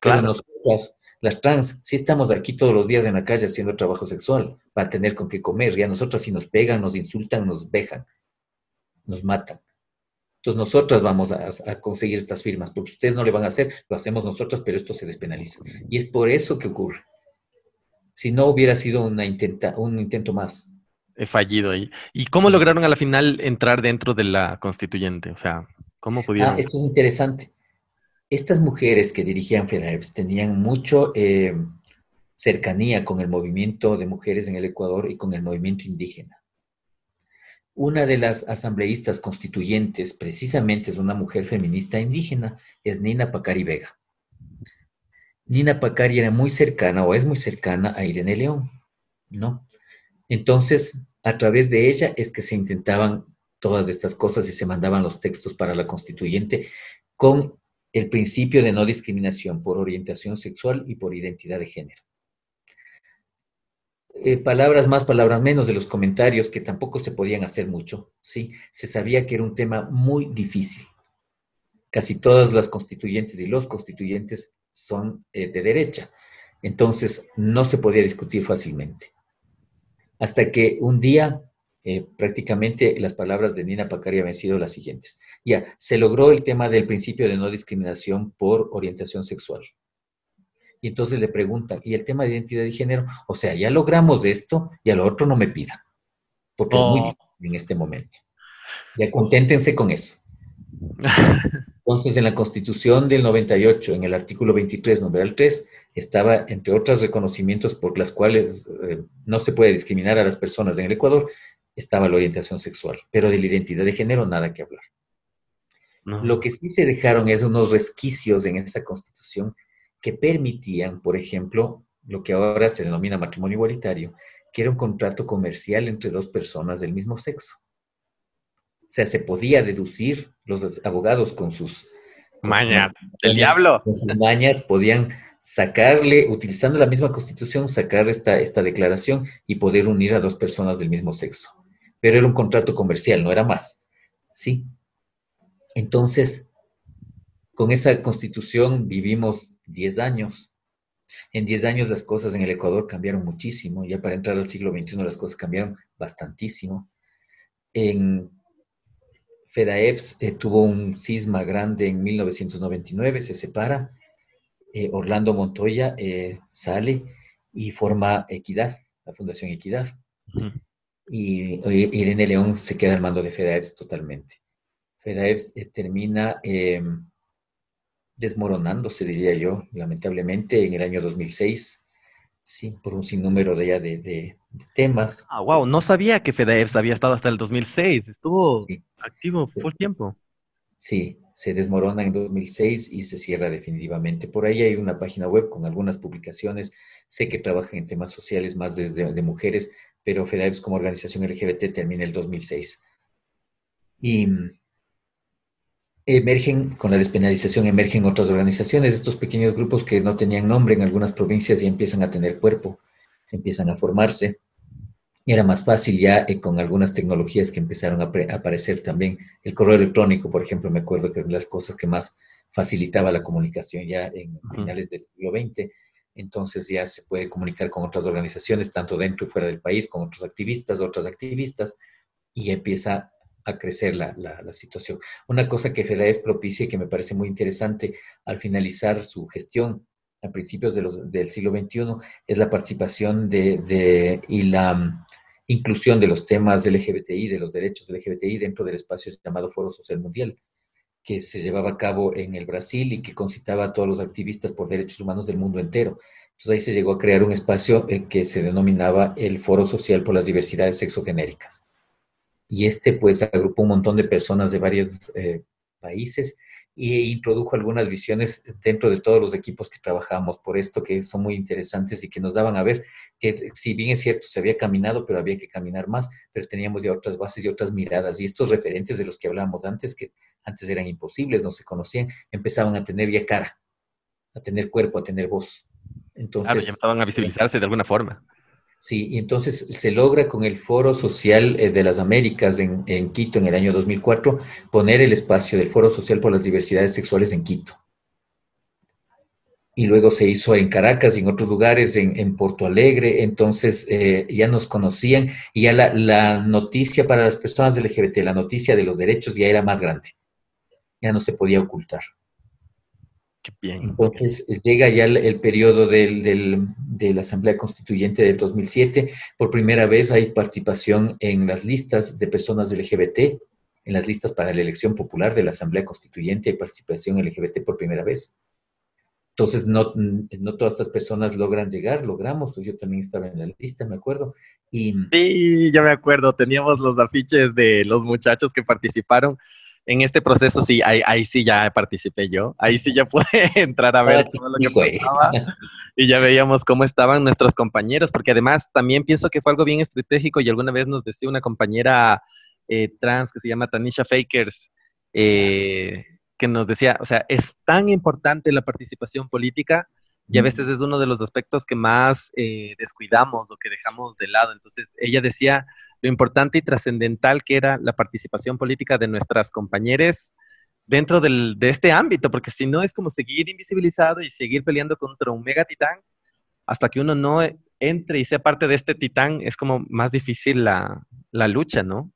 Claro. Pero nosotras, las trans, sí estamos aquí todos los días en la calle haciendo trabajo sexual para tener con qué comer. Y a nosotras si nos pegan, nos insultan, nos vejan, nos matan. Entonces nosotras vamos a, conseguir estas firmas, porque ustedes no le van a hacer, lo hacemos nosotros, pero esto se despenaliza. Y es por eso que ocurre. Si no hubiera sido una intenta, un intento más. He fallido ahí. ¿Y cómo lograron a la final entrar dentro de la constituyente? O sea, ¿cómo pudieron? Ah, esto es interesante. Estas mujeres que dirigían FEDAEPS tenían mucho eh, cercanía con el movimiento de mujeres en el Ecuador y con el movimiento indígena. Una de las asambleístas constituyentes precisamente es una mujer feminista indígena, es Nina Pacari Vega. Nina Pacari era muy cercana o es muy cercana a Irene León, ¿no? Entonces, a través de ella es que se intentaban todas estas cosas y se mandaban los textos para la constituyente con el principio de no discriminación por orientación sexual y por identidad de género. Eh, palabras más, palabras menos de los comentarios, que tampoco se podían hacer mucho, ¿sí? Se sabía que era un tema muy difícil. Casi todas las constituyentes y los constituyentes son eh, de derecha, entonces no se podía discutir fácilmente. Hasta que un día, eh, prácticamente las palabras de Nina Pacari habían sido las siguientes. Ya, se logró el tema del principio de no discriminación por orientación sexual y entonces le preguntan, ¿y el tema de identidad de género? O sea, ya logramos esto y a lo otro no me pidan, porque es muy oh. difícil en este momento. Ya conténtense con eso. Entonces, en la Constitución del 98, en el artículo 23, numeral 3, estaba, entre otros reconocimientos por las cuales eh, no se puede discriminar a las personas en el Ecuador, estaba la orientación sexual, pero de la identidad de género nada que hablar. Lo que sí se dejaron es unos resquicios en esta Constitución que permitían, por ejemplo, lo que ahora se denomina matrimonio igualitario, que era un contrato comercial entre dos personas del mismo sexo. O sea, se podía deducir, los abogados con sus... Mañas, el diablo. Con sus mañas podían sacarle, utilizando la misma constitución, sacar esta, esta declaración y poder unir a dos personas del mismo sexo. Pero era un contrato comercial, no era más. ¿Sí? Entonces, con esa constitución vivimos 10 años. En 10 años las cosas en el Ecuador cambiaron muchísimo. Ya para entrar al siglo XXI las cosas cambiaron bastantísimo. En FEDAEPS eh, tuvo un cisma grande en 1999, se separa. Eh, Orlando Montoya eh, sale y forma Equidad, la Fundación Equidad. Y Irene León se queda al mando de FEDAEPS totalmente. FEDAEPS termina em, desmoronándose, diría yo, lamentablemente, en el año 2006, sí, por un sinnúmero de, ya de, temas. Ah, wow, no sabía que FEDEPS había estado hasta el 2006, estuvo activo por tiempo. Sí, se desmorona en 2006 y se cierra definitivamente. Por ahí hay una página web con algunas publicaciones, sé que trabajan en temas sociales más desde de mujeres, pero FEDEPS como organización LGBT termina el 2006. Y emergen, con la despenalización, emergen otras organizaciones, estos pequeños grupos que no tenían nombre en algunas provincias y empiezan a tener cuerpo, empiezan a formarse. Era más fácil ya eh, con algunas tecnologías que empezaron a, aparecer también. El correo electrónico, por ejemplo, me acuerdo que era las cosas que más facilitaba la comunicación ya en finales del siglo XX. Entonces ya se puede comunicar con otras organizaciones, tanto dentro y fuera del país, con otros activistas, otras activistas, y empieza a crecer la, la, situación. Una cosa que FEDAEF propicia y que me parece muy interesante al finalizar su gestión a principios de los, del siglo XXI es la participación de, de, y la inclusión de los temas LGBTI, de los derechos LGBTI dentro del espacio llamado Foro Social Mundial, que se llevaba a cabo en el Brasil y que concitaba a todos los activistas por derechos humanos del mundo entero. Entonces ahí se llegó a crear un espacio que se denominaba el Foro Social por las Diversidades Sexogenéricas y este pues agrupó un montón de personas de varios eh, países e introdujo algunas visiones dentro de todos los equipos que trabajamos, por esto que son muy interesantes y que nos daban a ver que si bien es cierto, se había caminado, pero había que caminar más, pero teníamos ya otras bases y otras miradas, y estos referentes de los que hablábamos antes, que antes eran imposibles, no se conocían, empezaban a tener ya cara, a tener cuerpo, a tener voz. Entonces, ya empezaban a visibilizarse de alguna forma. Sí, y entonces se logra con el Foro Social eh, de las Américas en, Quito en el año 2004 poner el espacio del Foro Social por las Diversidades Sexuales en Quito. Y luego se hizo en Caracas y en otros lugares, en, Porto Alegre, entonces eh, ya nos conocían y ya la, la noticia para las personas LGBT, la noticia de los derechos ya era más grande, ya no se podía ocultar. Entonces llega ya el, periodo del, de la Asamblea Constituyente del 2007. Por primera vez hay participación en las listas de personas LGBT, en las listas para la elección popular de la Asamblea Constituyente hay participación LGBT por primera vez. Entonces, no, no todas estas personas logran llegar, logramos, pues yo también estaba en la lista, me acuerdo. Y... Sí, ya me acuerdo, teníamos los afiches de los muchachos que participaron en este proceso sí, ahí, ahí, sí ya participé yo, ahí sí ya pude entrar a ver ah, todo lo que pasaba y ya veíamos cómo estaban nuestros compañeros, porque además también pienso que fue algo bien estratégico y alguna vez nos decía una compañera eh, trans que se llama Tanisha Fakers, eh, que nos decía, o sea, es tan importante la participación política y a veces es uno de los aspectos que más eh, descuidamos o que dejamos de lado. Entonces, ella decía, lo importante y trascendental que era la participación política de nuestras compañeras dentro del, de este ámbito, porque si no es como seguir invisibilizado y seguir peleando contra un mega titán, hasta que uno no entre y sea parte de este titán, es como más difícil la, la lucha, ¿no?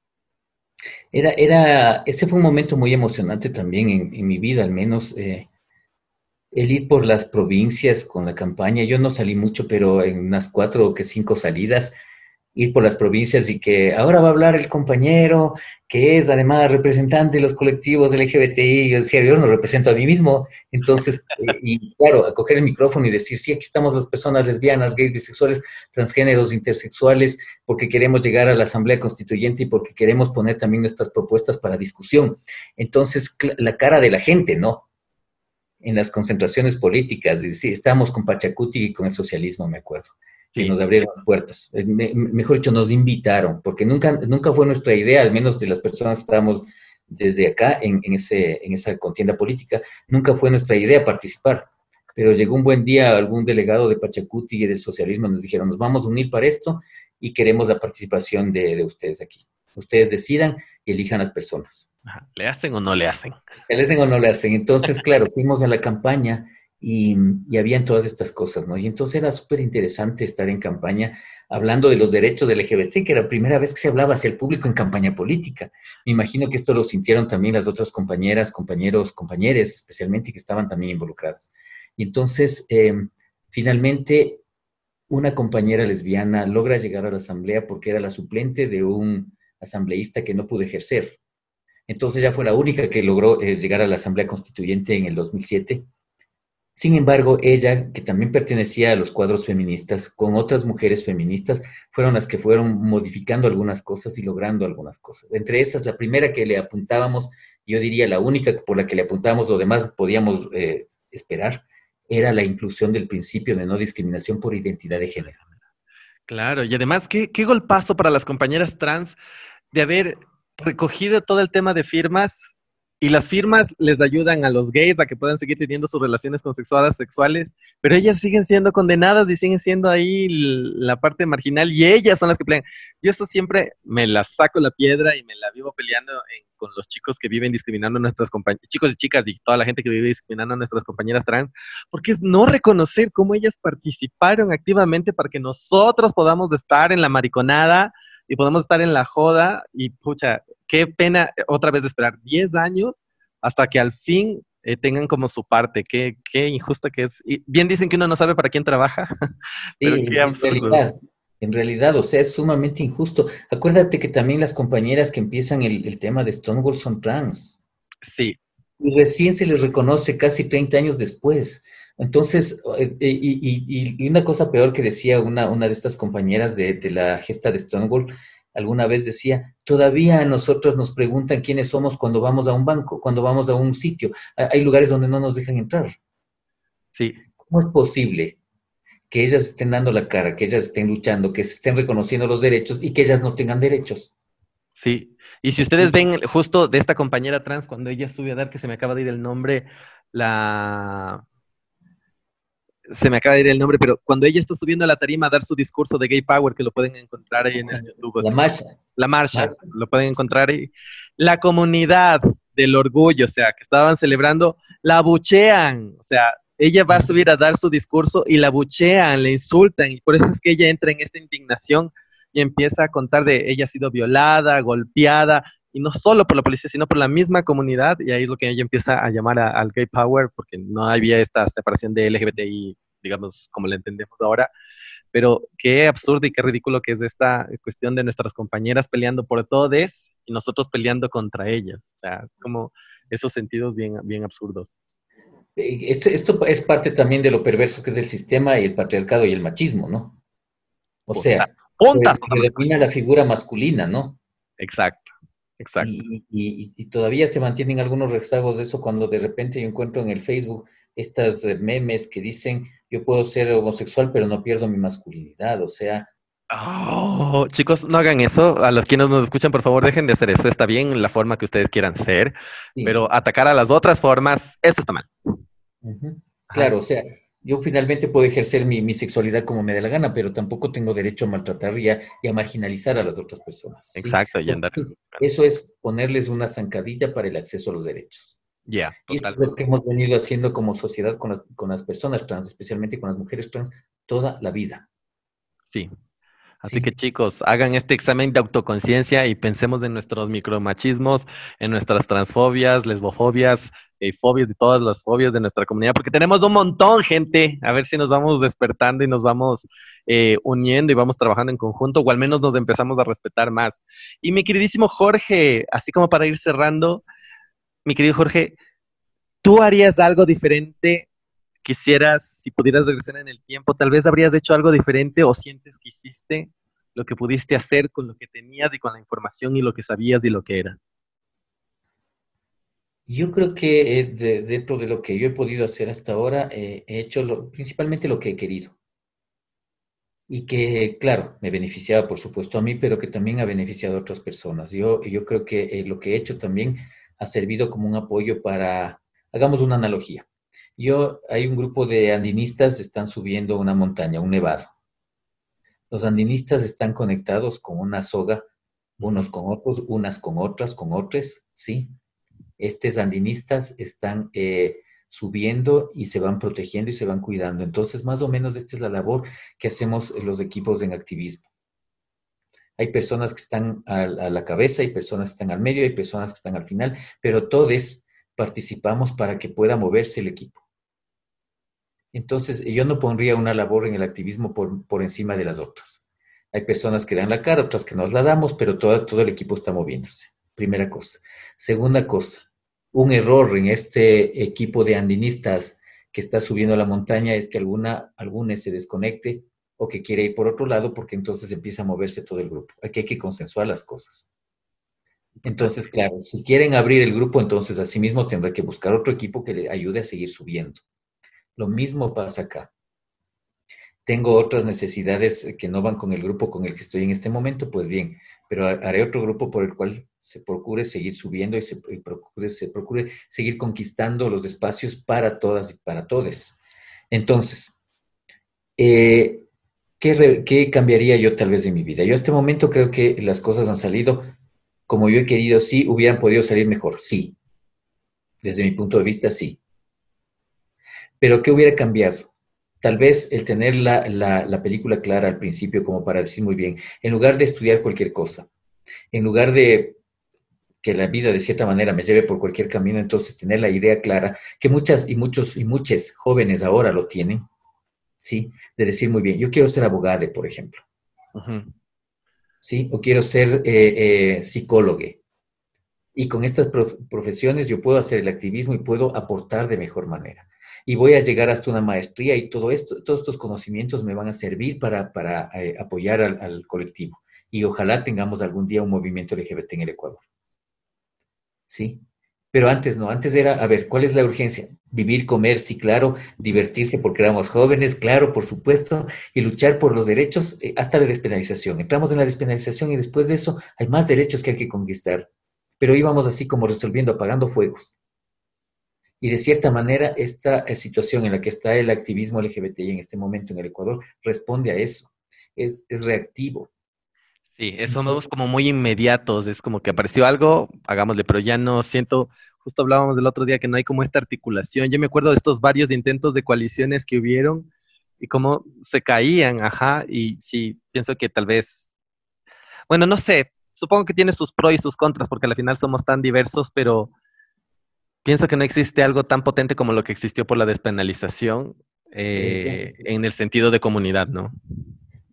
Era, era, ese fue un momento muy emocionante también en, mi vida, al menos eh, el ir por las provincias con la campaña. Yo no salí mucho, pero en unas cuatro o cinco salidas ir por las provincias y que ahora va a hablar el compañero que es además representante de los colectivos LGBTI. Yo decía, yo no represento a mí mismo. Entonces, eh, y claro, a coger el micrófono y decir, sí, aquí estamos las personas lesbianas, gays, bisexuales, transgéneros, intersexuales, porque queremos llegar a la Asamblea Constituyente y porque queremos poner también nuestras propuestas para discusión. Entonces, la cara de la gente, ¿no? En las concentraciones políticas, sí, estábamos con Pachacuti y con el socialismo, me acuerdo que nos abrieron las puertas. Eh, mejor dicho, nos invitaron, porque nunca, nunca fue nuestra idea, al menos de las personas que estábamos desde acá en, ese, en esa contienda política, nunca fue nuestra idea participar. Pero llegó un buen día algún delegado de Pachacuti y del socialismo, nos dijeron, nos vamos a unir para esto y queremos la participación de, ustedes aquí. Ustedes decidan y elijan las personas. ¿Le hacen o no le hacen? ¿Le hacen o no le hacen? Entonces, claro, fuimos a la campaña y, y habían todas estas cosas, ¿no? Y entonces era súper interesante estar en campaña hablando de los derechos del LGBT, que era la primera vez que se hablaba hacia el público en campaña política. Me imagino que esto lo sintieron también las otras compañeras, compañeros, compañeras, especialmente que estaban también involucradas. Y entonces, em, finalmente, una compañera lesbiana logra llegar a la asamblea porque era la suplente de un asambleísta que no pudo ejercer. Entonces ya fue la única que logró eh, llegar a la asamblea constituyente en el 2007 sin embargo, ella, que también pertenecía a los cuadros feministas, con otras mujeres feministas, fueron las que fueron modificando algunas cosas y logrando algunas cosas. Entre esas, la primera que le apuntábamos, yo diría la única por la que le apuntábamos, lo demás podíamos eh, esperar, era la inclusión del principio de no discriminación por identidad de género. Claro, y además, qué, qué golpazo para las compañeras trans de haber recogido todo el tema de firmas y las firmas les ayudan a los gays a que puedan seguir teniendo sus relaciones consensuadas sexuales, pero ellas siguen siendo condenadas y siguen siendo ahí la parte marginal y ellas son las que pelean. Yo eso siempre me la saco la piedra y me la vivo peleando con los chicos que viven discriminando a nuestras compañeras, chicos y chicas y toda la gente que vive discriminando a nuestras compañeras trans, porque es no reconocer cómo ellas participaron activamente para que nosotros podamos estar en la mariconada y podamos estar en la joda y pucha, qué pena eh, otra vez de esperar 10 años hasta que al fin eh, tengan como su parte. Qué, qué injusta que es. Y bien dicen que uno no sabe para quién trabaja. Pero qué absurdo. En realidad, en realidad, o sea, es sumamente injusto. Acuérdate que también las compañeras que empiezan el, el tema de Stonewall son trans. Sí. Y recién se les reconoce casi 30 años después. Entonces, eh, y, y, una cosa peor que decía una, una de estas compañeras de, de la gesta de Stonewall, alguna vez decía, todavía a nosotros nos preguntan quiénes somos cuando vamos a un banco, cuando vamos a un sitio. Hay lugares donde no nos dejan entrar. Sí. ¿Cómo es posible que ellas estén dando la cara, que ellas estén luchando, que se estén reconociendo los derechos y que ellas no tengan derechos? Sí. Y si ustedes ven justo de esta compañera trans, cuando ella sube a dar, que se me acaba de ir el nombre, la se me acaba de ir el nombre, pero cuando ella está subiendo a la tarima a dar su discurso de Gay Power, que lo pueden encontrar ahí en el YouTube. La marcha. La marcha, lo pueden encontrar ahí. La comunidad del orgullo, o sea, que estaban celebrando, la buchean, o sea, ella va a subir a dar su discurso y la buchean, le insultan, y por eso es que ella entra en esta indignación y empieza a contar de ella ha sido violada, golpeada, y no solo por la policía, sino por la misma comunidad, y ahí es lo que ella empieza a llamar al gay power, porque no había esta separación de LGBTI, digamos, como la entendemos ahora, pero qué absurdo y qué ridículo que es esta cuestión de nuestras compañeras peleando por todos y nosotros peleando contra ellas, o sea, como esos sentidos bien, bien absurdos. Esto, esto es parte también de lo perverso que es el sistema y el patriarcado y el machismo, ¿no? O sea, predomina la figura masculina, ¿no? Exacto. Exacto. Y, todavía se mantienen algunos rezagos de eso cuando de repente yo encuentro en el Facebook estas eh, memes que dicen yo puedo ser homosexual pero no pierdo mi masculinidad, o sea... Oh, chicos, no hagan eso. A los quienes nos escuchan, por favor, dejen de hacer eso. Está bien la forma que ustedes quieran ser, pero atacar a las otras formas, eso está mal. Claro, o sea, yo finalmente puedo ejercer mi, sexualidad como me dé la gana, pero tampoco tengo derecho a maltratar y a, marginalizar a las otras personas. Exacto, y andar. eso es ponerles una zancadilla para el acceso a los derechos. Ya, Y es lo que hemos venido haciendo como sociedad con las, con las personas trans, especialmente con las mujeres trans, toda la vida. Sí, Así que chicos, hagan este examen de autoconciencia y pensemos en nuestros micromachismos, en nuestras transfobias, lesbofobias, y fobias, de todas las fobias de nuestra comunidad, porque tenemos un montón, gente. A ver si nos vamos despertando y nos vamos eh, uniendo y vamos trabajando en conjunto, o al menos nos empezamos a respetar más. Y mi queridísimo Jorge, así como para ir cerrando, mi querido Jorge, ¿tú harías algo diferente? Quisieras, si pudieras regresar en el tiempo, tal vez habrías hecho algo diferente o sientes que hiciste lo que pudiste hacer con lo que tenías y con la información y lo que sabías y lo que eras. Yo creo que eh, dentro de lo que yo he podido hacer hasta ahora, eh, he hecho lo, principalmente lo que he querido. Y que, claro, me beneficiaba, por supuesto, a mí, pero que también ha beneficiado a otras personas. Yo, yo creo que eh, lo que he hecho también ha servido como un apoyo para, hagamos una analogía. Yo, hay un grupo de andinistas, están subiendo una montaña, un nevado. Los andinistas están conectados con una soga, unos con otros, unas con otras, con otras, ¿sí? Estos andinistas están eh, subiendo y se van protegiendo y se van cuidando. Entonces, más o menos esta es la labor que hacemos los equipos en activismo. Hay personas que están a, la cabeza, hay personas que están al medio, hay personas que están al final, pero todos participamos para que pueda moverse el equipo. Entonces, yo no pondría una labor en el activismo por, por encima de las otras. Hay personas que dan la cara, otras que nos la damos, pero todo, todo el equipo está moviéndose. Primera cosa. Segunda cosa, un error en este equipo de andinistas que está subiendo a la montaña es que alguna, alguna se desconecte o que quiere ir por otro lado porque entonces empieza a moverse todo el grupo. Aquí hay que consensuar las cosas. Entonces, claro, si quieren abrir el grupo, entonces asimismo tendrá que buscar otro equipo que le ayude a seguir subiendo. Lo mismo pasa acá. Tengo otras necesidades que no van con el grupo con el que estoy en este momento, pues bien, pero haré otro grupo por el cual se procure seguir subiendo y se, procure, se procure seguir conquistando los espacios para todas y para todos. Entonces, eh, ¿qué, ¿qué cambiaría yo tal vez de mi vida? Yo a este momento creo que las cosas han salido como yo he querido, sí, hubieran podido salir mejor, sí. Desde mi punto de vista, sí. Pero ¿qué hubiera cambiado? Tal vez el tener la, la, película clara al principio como para decir muy bien, en lugar de estudiar cualquier cosa, en lugar de que la vida de cierta manera me lleve por cualquier camino, entonces tener la idea clara, que muchas y muchos y muchos jóvenes ahora lo tienen, ¿sí? De decir muy bien, yo quiero ser abogado, por ejemplo. ¿Sí? O quiero ser eh, eh, psicólogo. Y con estas profesiones yo puedo hacer el activismo y puedo aportar de mejor manera y voy a llegar hasta una maestría y todo esto, todos estos conocimientos me van a servir para, para eh, apoyar al, colectivo. Y ojalá tengamos algún día un movimiento LGBT en el Ecuador. ¿Sí? Pero antes no, antes era, a ver, ¿cuál es la urgencia? Vivir, comer, sí, claro, divertirse porque éramos jóvenes, claro, por supuesto, y luchar por los derechos eh, hasta la despenalización. Entramos en la despenalización y después de eso hay más derechos que hay que conquistar. Pero íbamos así como resolviendo, apagando fuegos. Y de cierta manera, esta eh, situación en la que está el activismo LGBTI en este momento en el Ecuador responde a eso. Es, es reactivo. Sí, somos como muy inmediatos. Es como que apareció algo, hagámosle, pero ya no siento. Justo hablábamos del otro día que no hay como esta articulación. Yo me acuerdo de estos varios intentos de coaliciones que hubieron y cómo se caían, ajá. Y sí, pienso que tal vez. Bueno, no sé. Supongo que tiene sus pros y sus contras, porque al final somos tan diversos, pero pienso que no existe algo tan potente como lo que existió por la despenalización eh, en el sentido de comunidad, ¿no?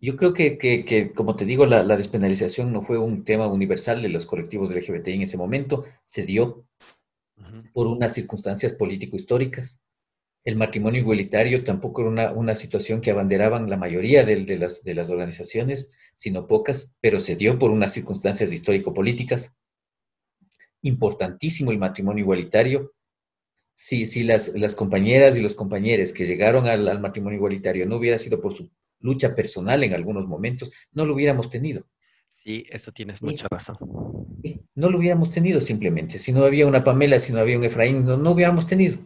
Yo creo que, como te digo, la, despenalización no fue un tema universal de los colectivos LGBTI en ese momento, se dio por unas circunstancias político-históricas. El matrimonio igualitario tampoco era una, situación que abanderaban la mayoría de, las, de las organizaciones, sino pocas, pero se dio por unas circunstancias histórico-políticas importantísimo el matrimonio igualitario. Si, si las, las compañeras y los compañeros que llegaron al, matrimonio igualitario no hubiera sido por su lucha personal en algunos momentos, no lo hubiéramos tenido. Sí, eso tienes mucha razón. No lo hubiéramos tenido simplemente. Si no había una Pamela, si no había un Efraín, no, no hubiéramos tenido.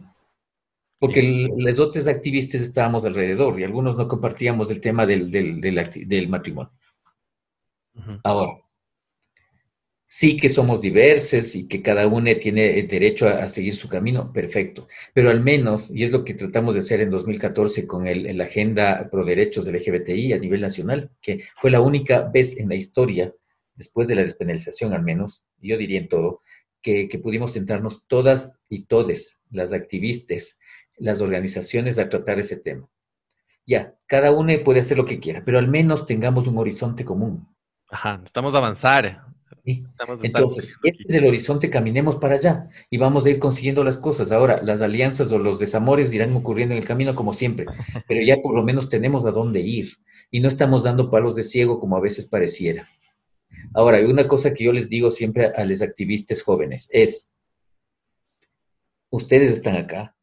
Porque los otros activistas estábamos alrededor y algunos no compartíamos el tema del, del, del, matrimonio. Ahora, sí que somos diversos y que cada uno tiene derecho a, seguir su camino, perfecto. Pero al menos, y es lo que tratamos de hacer en 2014 con la Agenda Pro Derechos del LGBTI a nivel nacional, que fue la única vez en la historia, después de la despenalización al menos, yo diría en todo, que, pudimos sentarnos todas y todes, las activistas, las organizaciones, a tratar ese tema. Ya, cada uno puede hacer lo que quiera, pero al menos tengamos un horizonte común. Ajá, estamos avanzar. Entonces, este es el horizonte, caminemos para allá y vamos a ir consiguiendo las cosas. Ahora, las alianzas o los desamores irán ocurriendo en el camino como siempre, pero ya por lo menos tenemos a dónde ir y no estamos dando palos de ciego como a veces pareciera. Ahora, una cosa que yo les digo siempre a los activistas jóvenes es, ustedes están acá,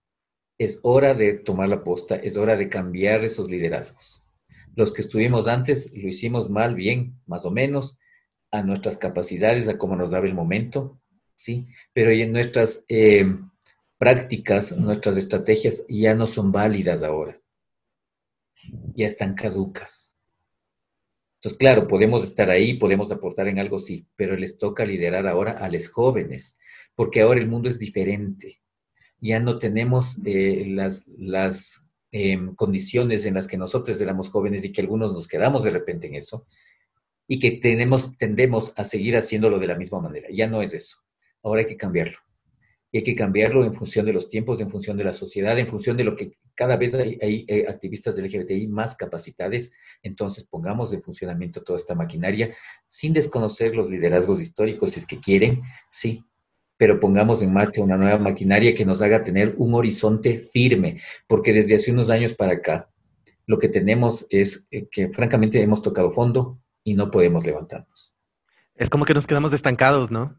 es hora de tomar la posta, es hora de cambiar esos liderazgos. Los que estuvimos antes lo hicimos mal, bien, más o menos, a nuestras capacidades, a cómo nos daba el momento, ¿sí? Pero en nuestras eh, prácticas, nuestras estrategias ya no son válidas ahora. Ya están caducas. Entonces, claro, podemos estar ahí, podemos aportar en algo, sí, pero les toca liderar ahora a los jóvenes, porque ahora el mundo es diferente. Ya no tenemos eh, las, las em, condiciones en las que nosotros éramos jóvenes y que algunos nos quedamos de repente en eso, y que tenemos, tendemos a seguir haciéndolo de la misma manera. Ya no es eso. Ahora hay que cambiarlo. Y hay que cambiarlo en función de los tiempos, en función de la sociedad, en función de lo que cada vez hay, hay, activistas del LGBTI más capacitadas. Entonces pongamos en funcionamiento toda esta maquinaria sin desconocer los liderazgos históricos, si es que quieren, sí, pero pongamos en marcha una nueva maquinaria que nos haga tener un horizonte firme, porque desde hace unos años para acá, lo que tenemos es eh, que francamente hemos tocado fondo, y no podemos levantarnos. Es como que nos quedamos estancados, ¿no?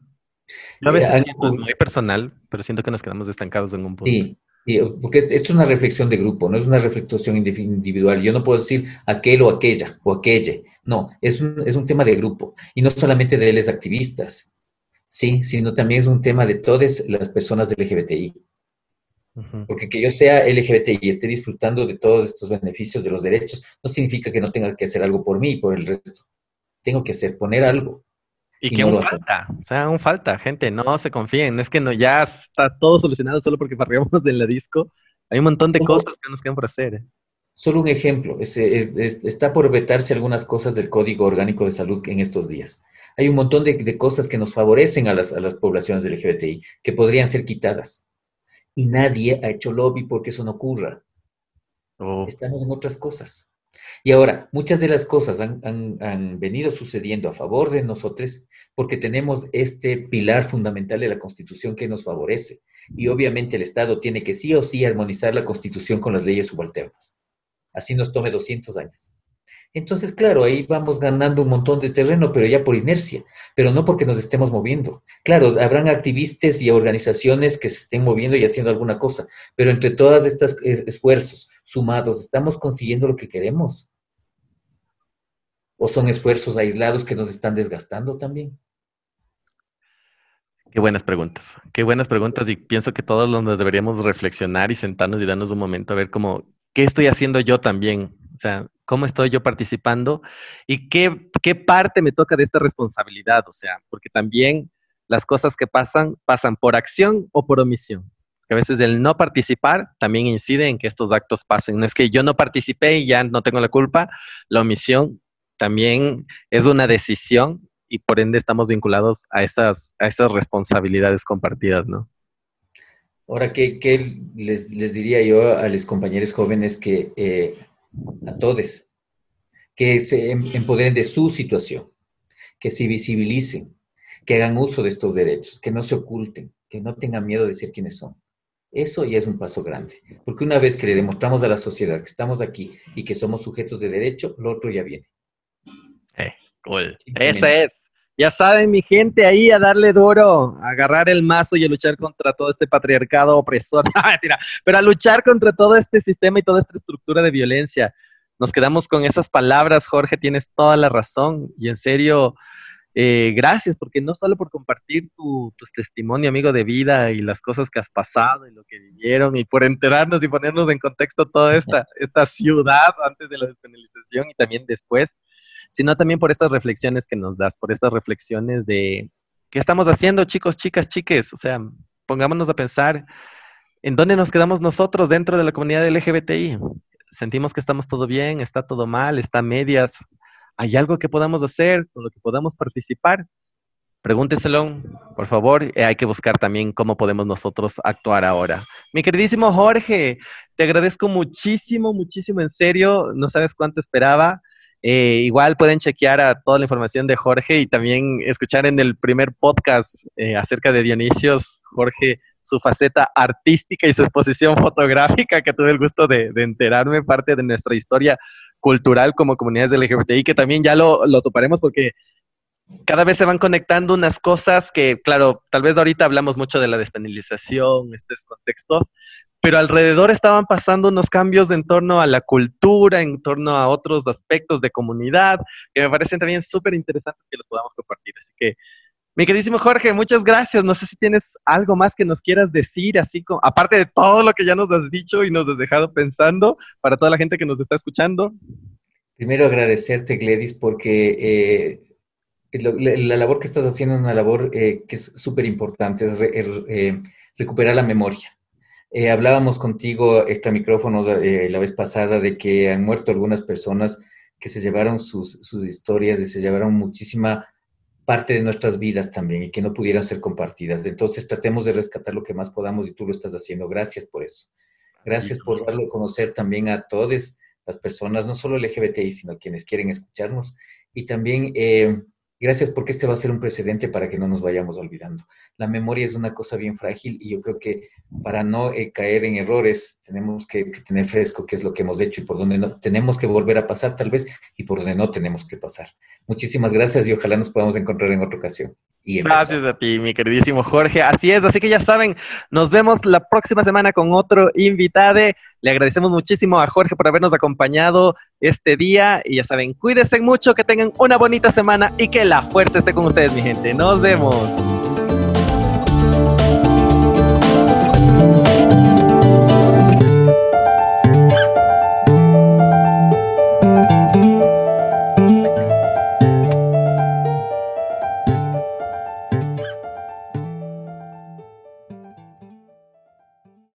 Yo a veces siento, es muy personal, pero siento que nos quedamos estancados en un punto. Sí, porque esto es una reflexión de grupo, no es una reflexión individual. Yo no puedo decir aquel o aquella o aquella. No, es un, es un tema de grupo. Y no solamente de los activistas, sí, sino también es un tema de todas las personas del LGBTI. Porque que yo sea LGBT y esté disfrutando de todos estos beneficios de los derechos, no significa que no tenga que hacer algo por mí y por el resto. Tengo que hacer, poner algo. Y, que aún falta, o sea, aún falta, gente, no se confíen, no es que no, ya está todo solucionado solo porque parriamos de la disco. Hay un montón de cosas que nos quedan por hacer. ¿eh? Solo un ejemplo, está por vetarse algunas cosas del Código Orgánico de Salud en estos días. Hay un montón de, cosas que nos favorecen a las, a las poblaciones LGBTI que podrían ser quitadas y nadie ha hecho lobby porque eso no ocurra. Oh. Estamos en otras cosas. Y ahora, muchas de las cosas han, venido sucediendo a favor de nosotros porque tenemos este pilar fundamental de la Constitución que nos favorece. Y obviamente el Estado tiene que sí o sí armonizar la Constitución con las leyes subalternas. Así nos tome 200 años. Entonces, claro, ahí vamos ganando un montón de terreno, pero ya por inercia, pero no porque nos estemos moviendo. Claro, habrán activistas y organizaciones que se estén moviendo y haciendo alguna cosa, pero entre todos estos eh, esfuerzos sumados, ¿estamos consiguiendo lo que queremos? ¿O son esfuerzos aislados que nos están desgastando también? Qué buenas preguntas, qué buenas preguntas y pienso que todos nos deberíamos reflexionar y sentarnos y darnos un momento a ver cómo, ¿qué estoy haciendo yo también? O sea, cómo estoy yo participando y qué, qué parte me toca de esta responsabilidad, o sea, porque también las cosas que pasan pasan por acción o por omisión. A veces el no participar también incide en que estos actos pasen. No es que yo no participé y ya no tengo la culpa, la omisión también es una decisión y por ende estamos vinculados a esas, a responsabilidades compartidas, ¿no? Ahora, ¿qué, qué les, les, diría yo a los compañeros jóvenes que eh, a todos, que se em, empoderen de su situación, que se visibilicen, que hagan uso de estos derechos, que no se oculten, que no tengan miedo de ser quienes son. Eso ya es un paso grande, porque una vez que le demostramos a la sociedad que estamos aquí y que somos sujetos de derecho, lo otro ya viene. Eh, cool. Esa es. Ya saben, mi gente, ahí a darle duro, a agarrar el mazo y a luchar contra todo este patriarcado opresor. pero a luchar contra todo este sistema y toda esta estructura de violencia. Nos quedamos con esas palabras, Jorge, tienes toda la razón. Y en serio, eh, gracias, porque no solo por compartir tu, testimonio, amigo de vida, y las cosas que has pasado y lo que vivieron, y por enterarnos y ponernos en contexto toda esta, esta ciudad antes de la despenalización y también después sino también por estas reflexiones que nos das, por estas reflexiones de qué estamos haciendo, chicos, chicas, chiques. O sea, pongámonos a pensar en dónde nos quedamos nosotros dentro de la comunidad LGBTI. Sentimos que estamos todo bien, está todo mal, está medias. ¿Hay algo que podamos hacer, con lo que podamos participar? Pregúnteselo, por favor. Eh, hay que buscar también cómo podemos nosotros actuar ahora. Mi queridísimo Jorge, te agradezco muchísimo, muchísimo, en serio. No sabes cuánto esperaba. Eh, igual pueden chequear a toda la información de Jorge y también escuchar en el primer podcast eh, acerca de Dionisios, Jorge, su faceta artística y su exposición fotográfica, que tuve el gusto de, enterarme, parte de nuestra historia cultural como comunidades LGBTI, que también ya lo, lo toparemos porque cada vez se van conectando unas cosas que, claro, tal vez ahorita hablamos mucho de la despenalización, estos contextos, pero alrededor estaban pasando unos cambios en torno a la cultura, en torno a otros aspectos de comunidad, que me parecen también súper interesantes que los podamos compartir. Así que, mi queridísimo Jorge, muchas gracias. No sé si tienes algo más que nos quieras decir, así como, aparte de todo lo que ya nos has dicho y nos has dejado pensando, para toda la gente que nos está escuchando. Primero agradecerte, Gledis, porque eh, la, labor que estás haciendo es una labor eh, que es súper importante, es eh, recuperar la memoria eh, hablábamos contigo, extra micrófonos, eh, la vez pasada de que han muerto algunas personas que se llevaron sus, sus historias y se llevaron muchísima parte de nuestras vidas también y que no pudieran ser compartidas. Entonces tratemos de rescatar lo que más podamos y tú lo estás haciendo. Gracias por eso. Gracias por darlo a conocer también a todas las personas, no solo LGBTI, sino quienes quieren escucharnos. Y también eh, gracias porque este va a ser un precedente para que no nos vayamos olvidando la memoria es una cosa bien frágil y yo creo que para no eh, caer en errores tenemos que, tener fresco qué es lo que hemos hecho y por dónde no, tenemos que volver a pasar tal vez y por dónde no tenemos que pasar. Muchísimas gracias y ojalá nos podamos encontrar en otra ocasión. Gracias a ti, mi queridísimo Jorge. Así es, así que ya saben, nos vemos la próxima semana con otro invitado. Le agradecemos muchísimo a Jorge por habernos acompañado. este día. Y ya saben, cuídense mucho, que tengan una bonita semana y que la fuerza esté con ustedes, mi gente. Nos vemos.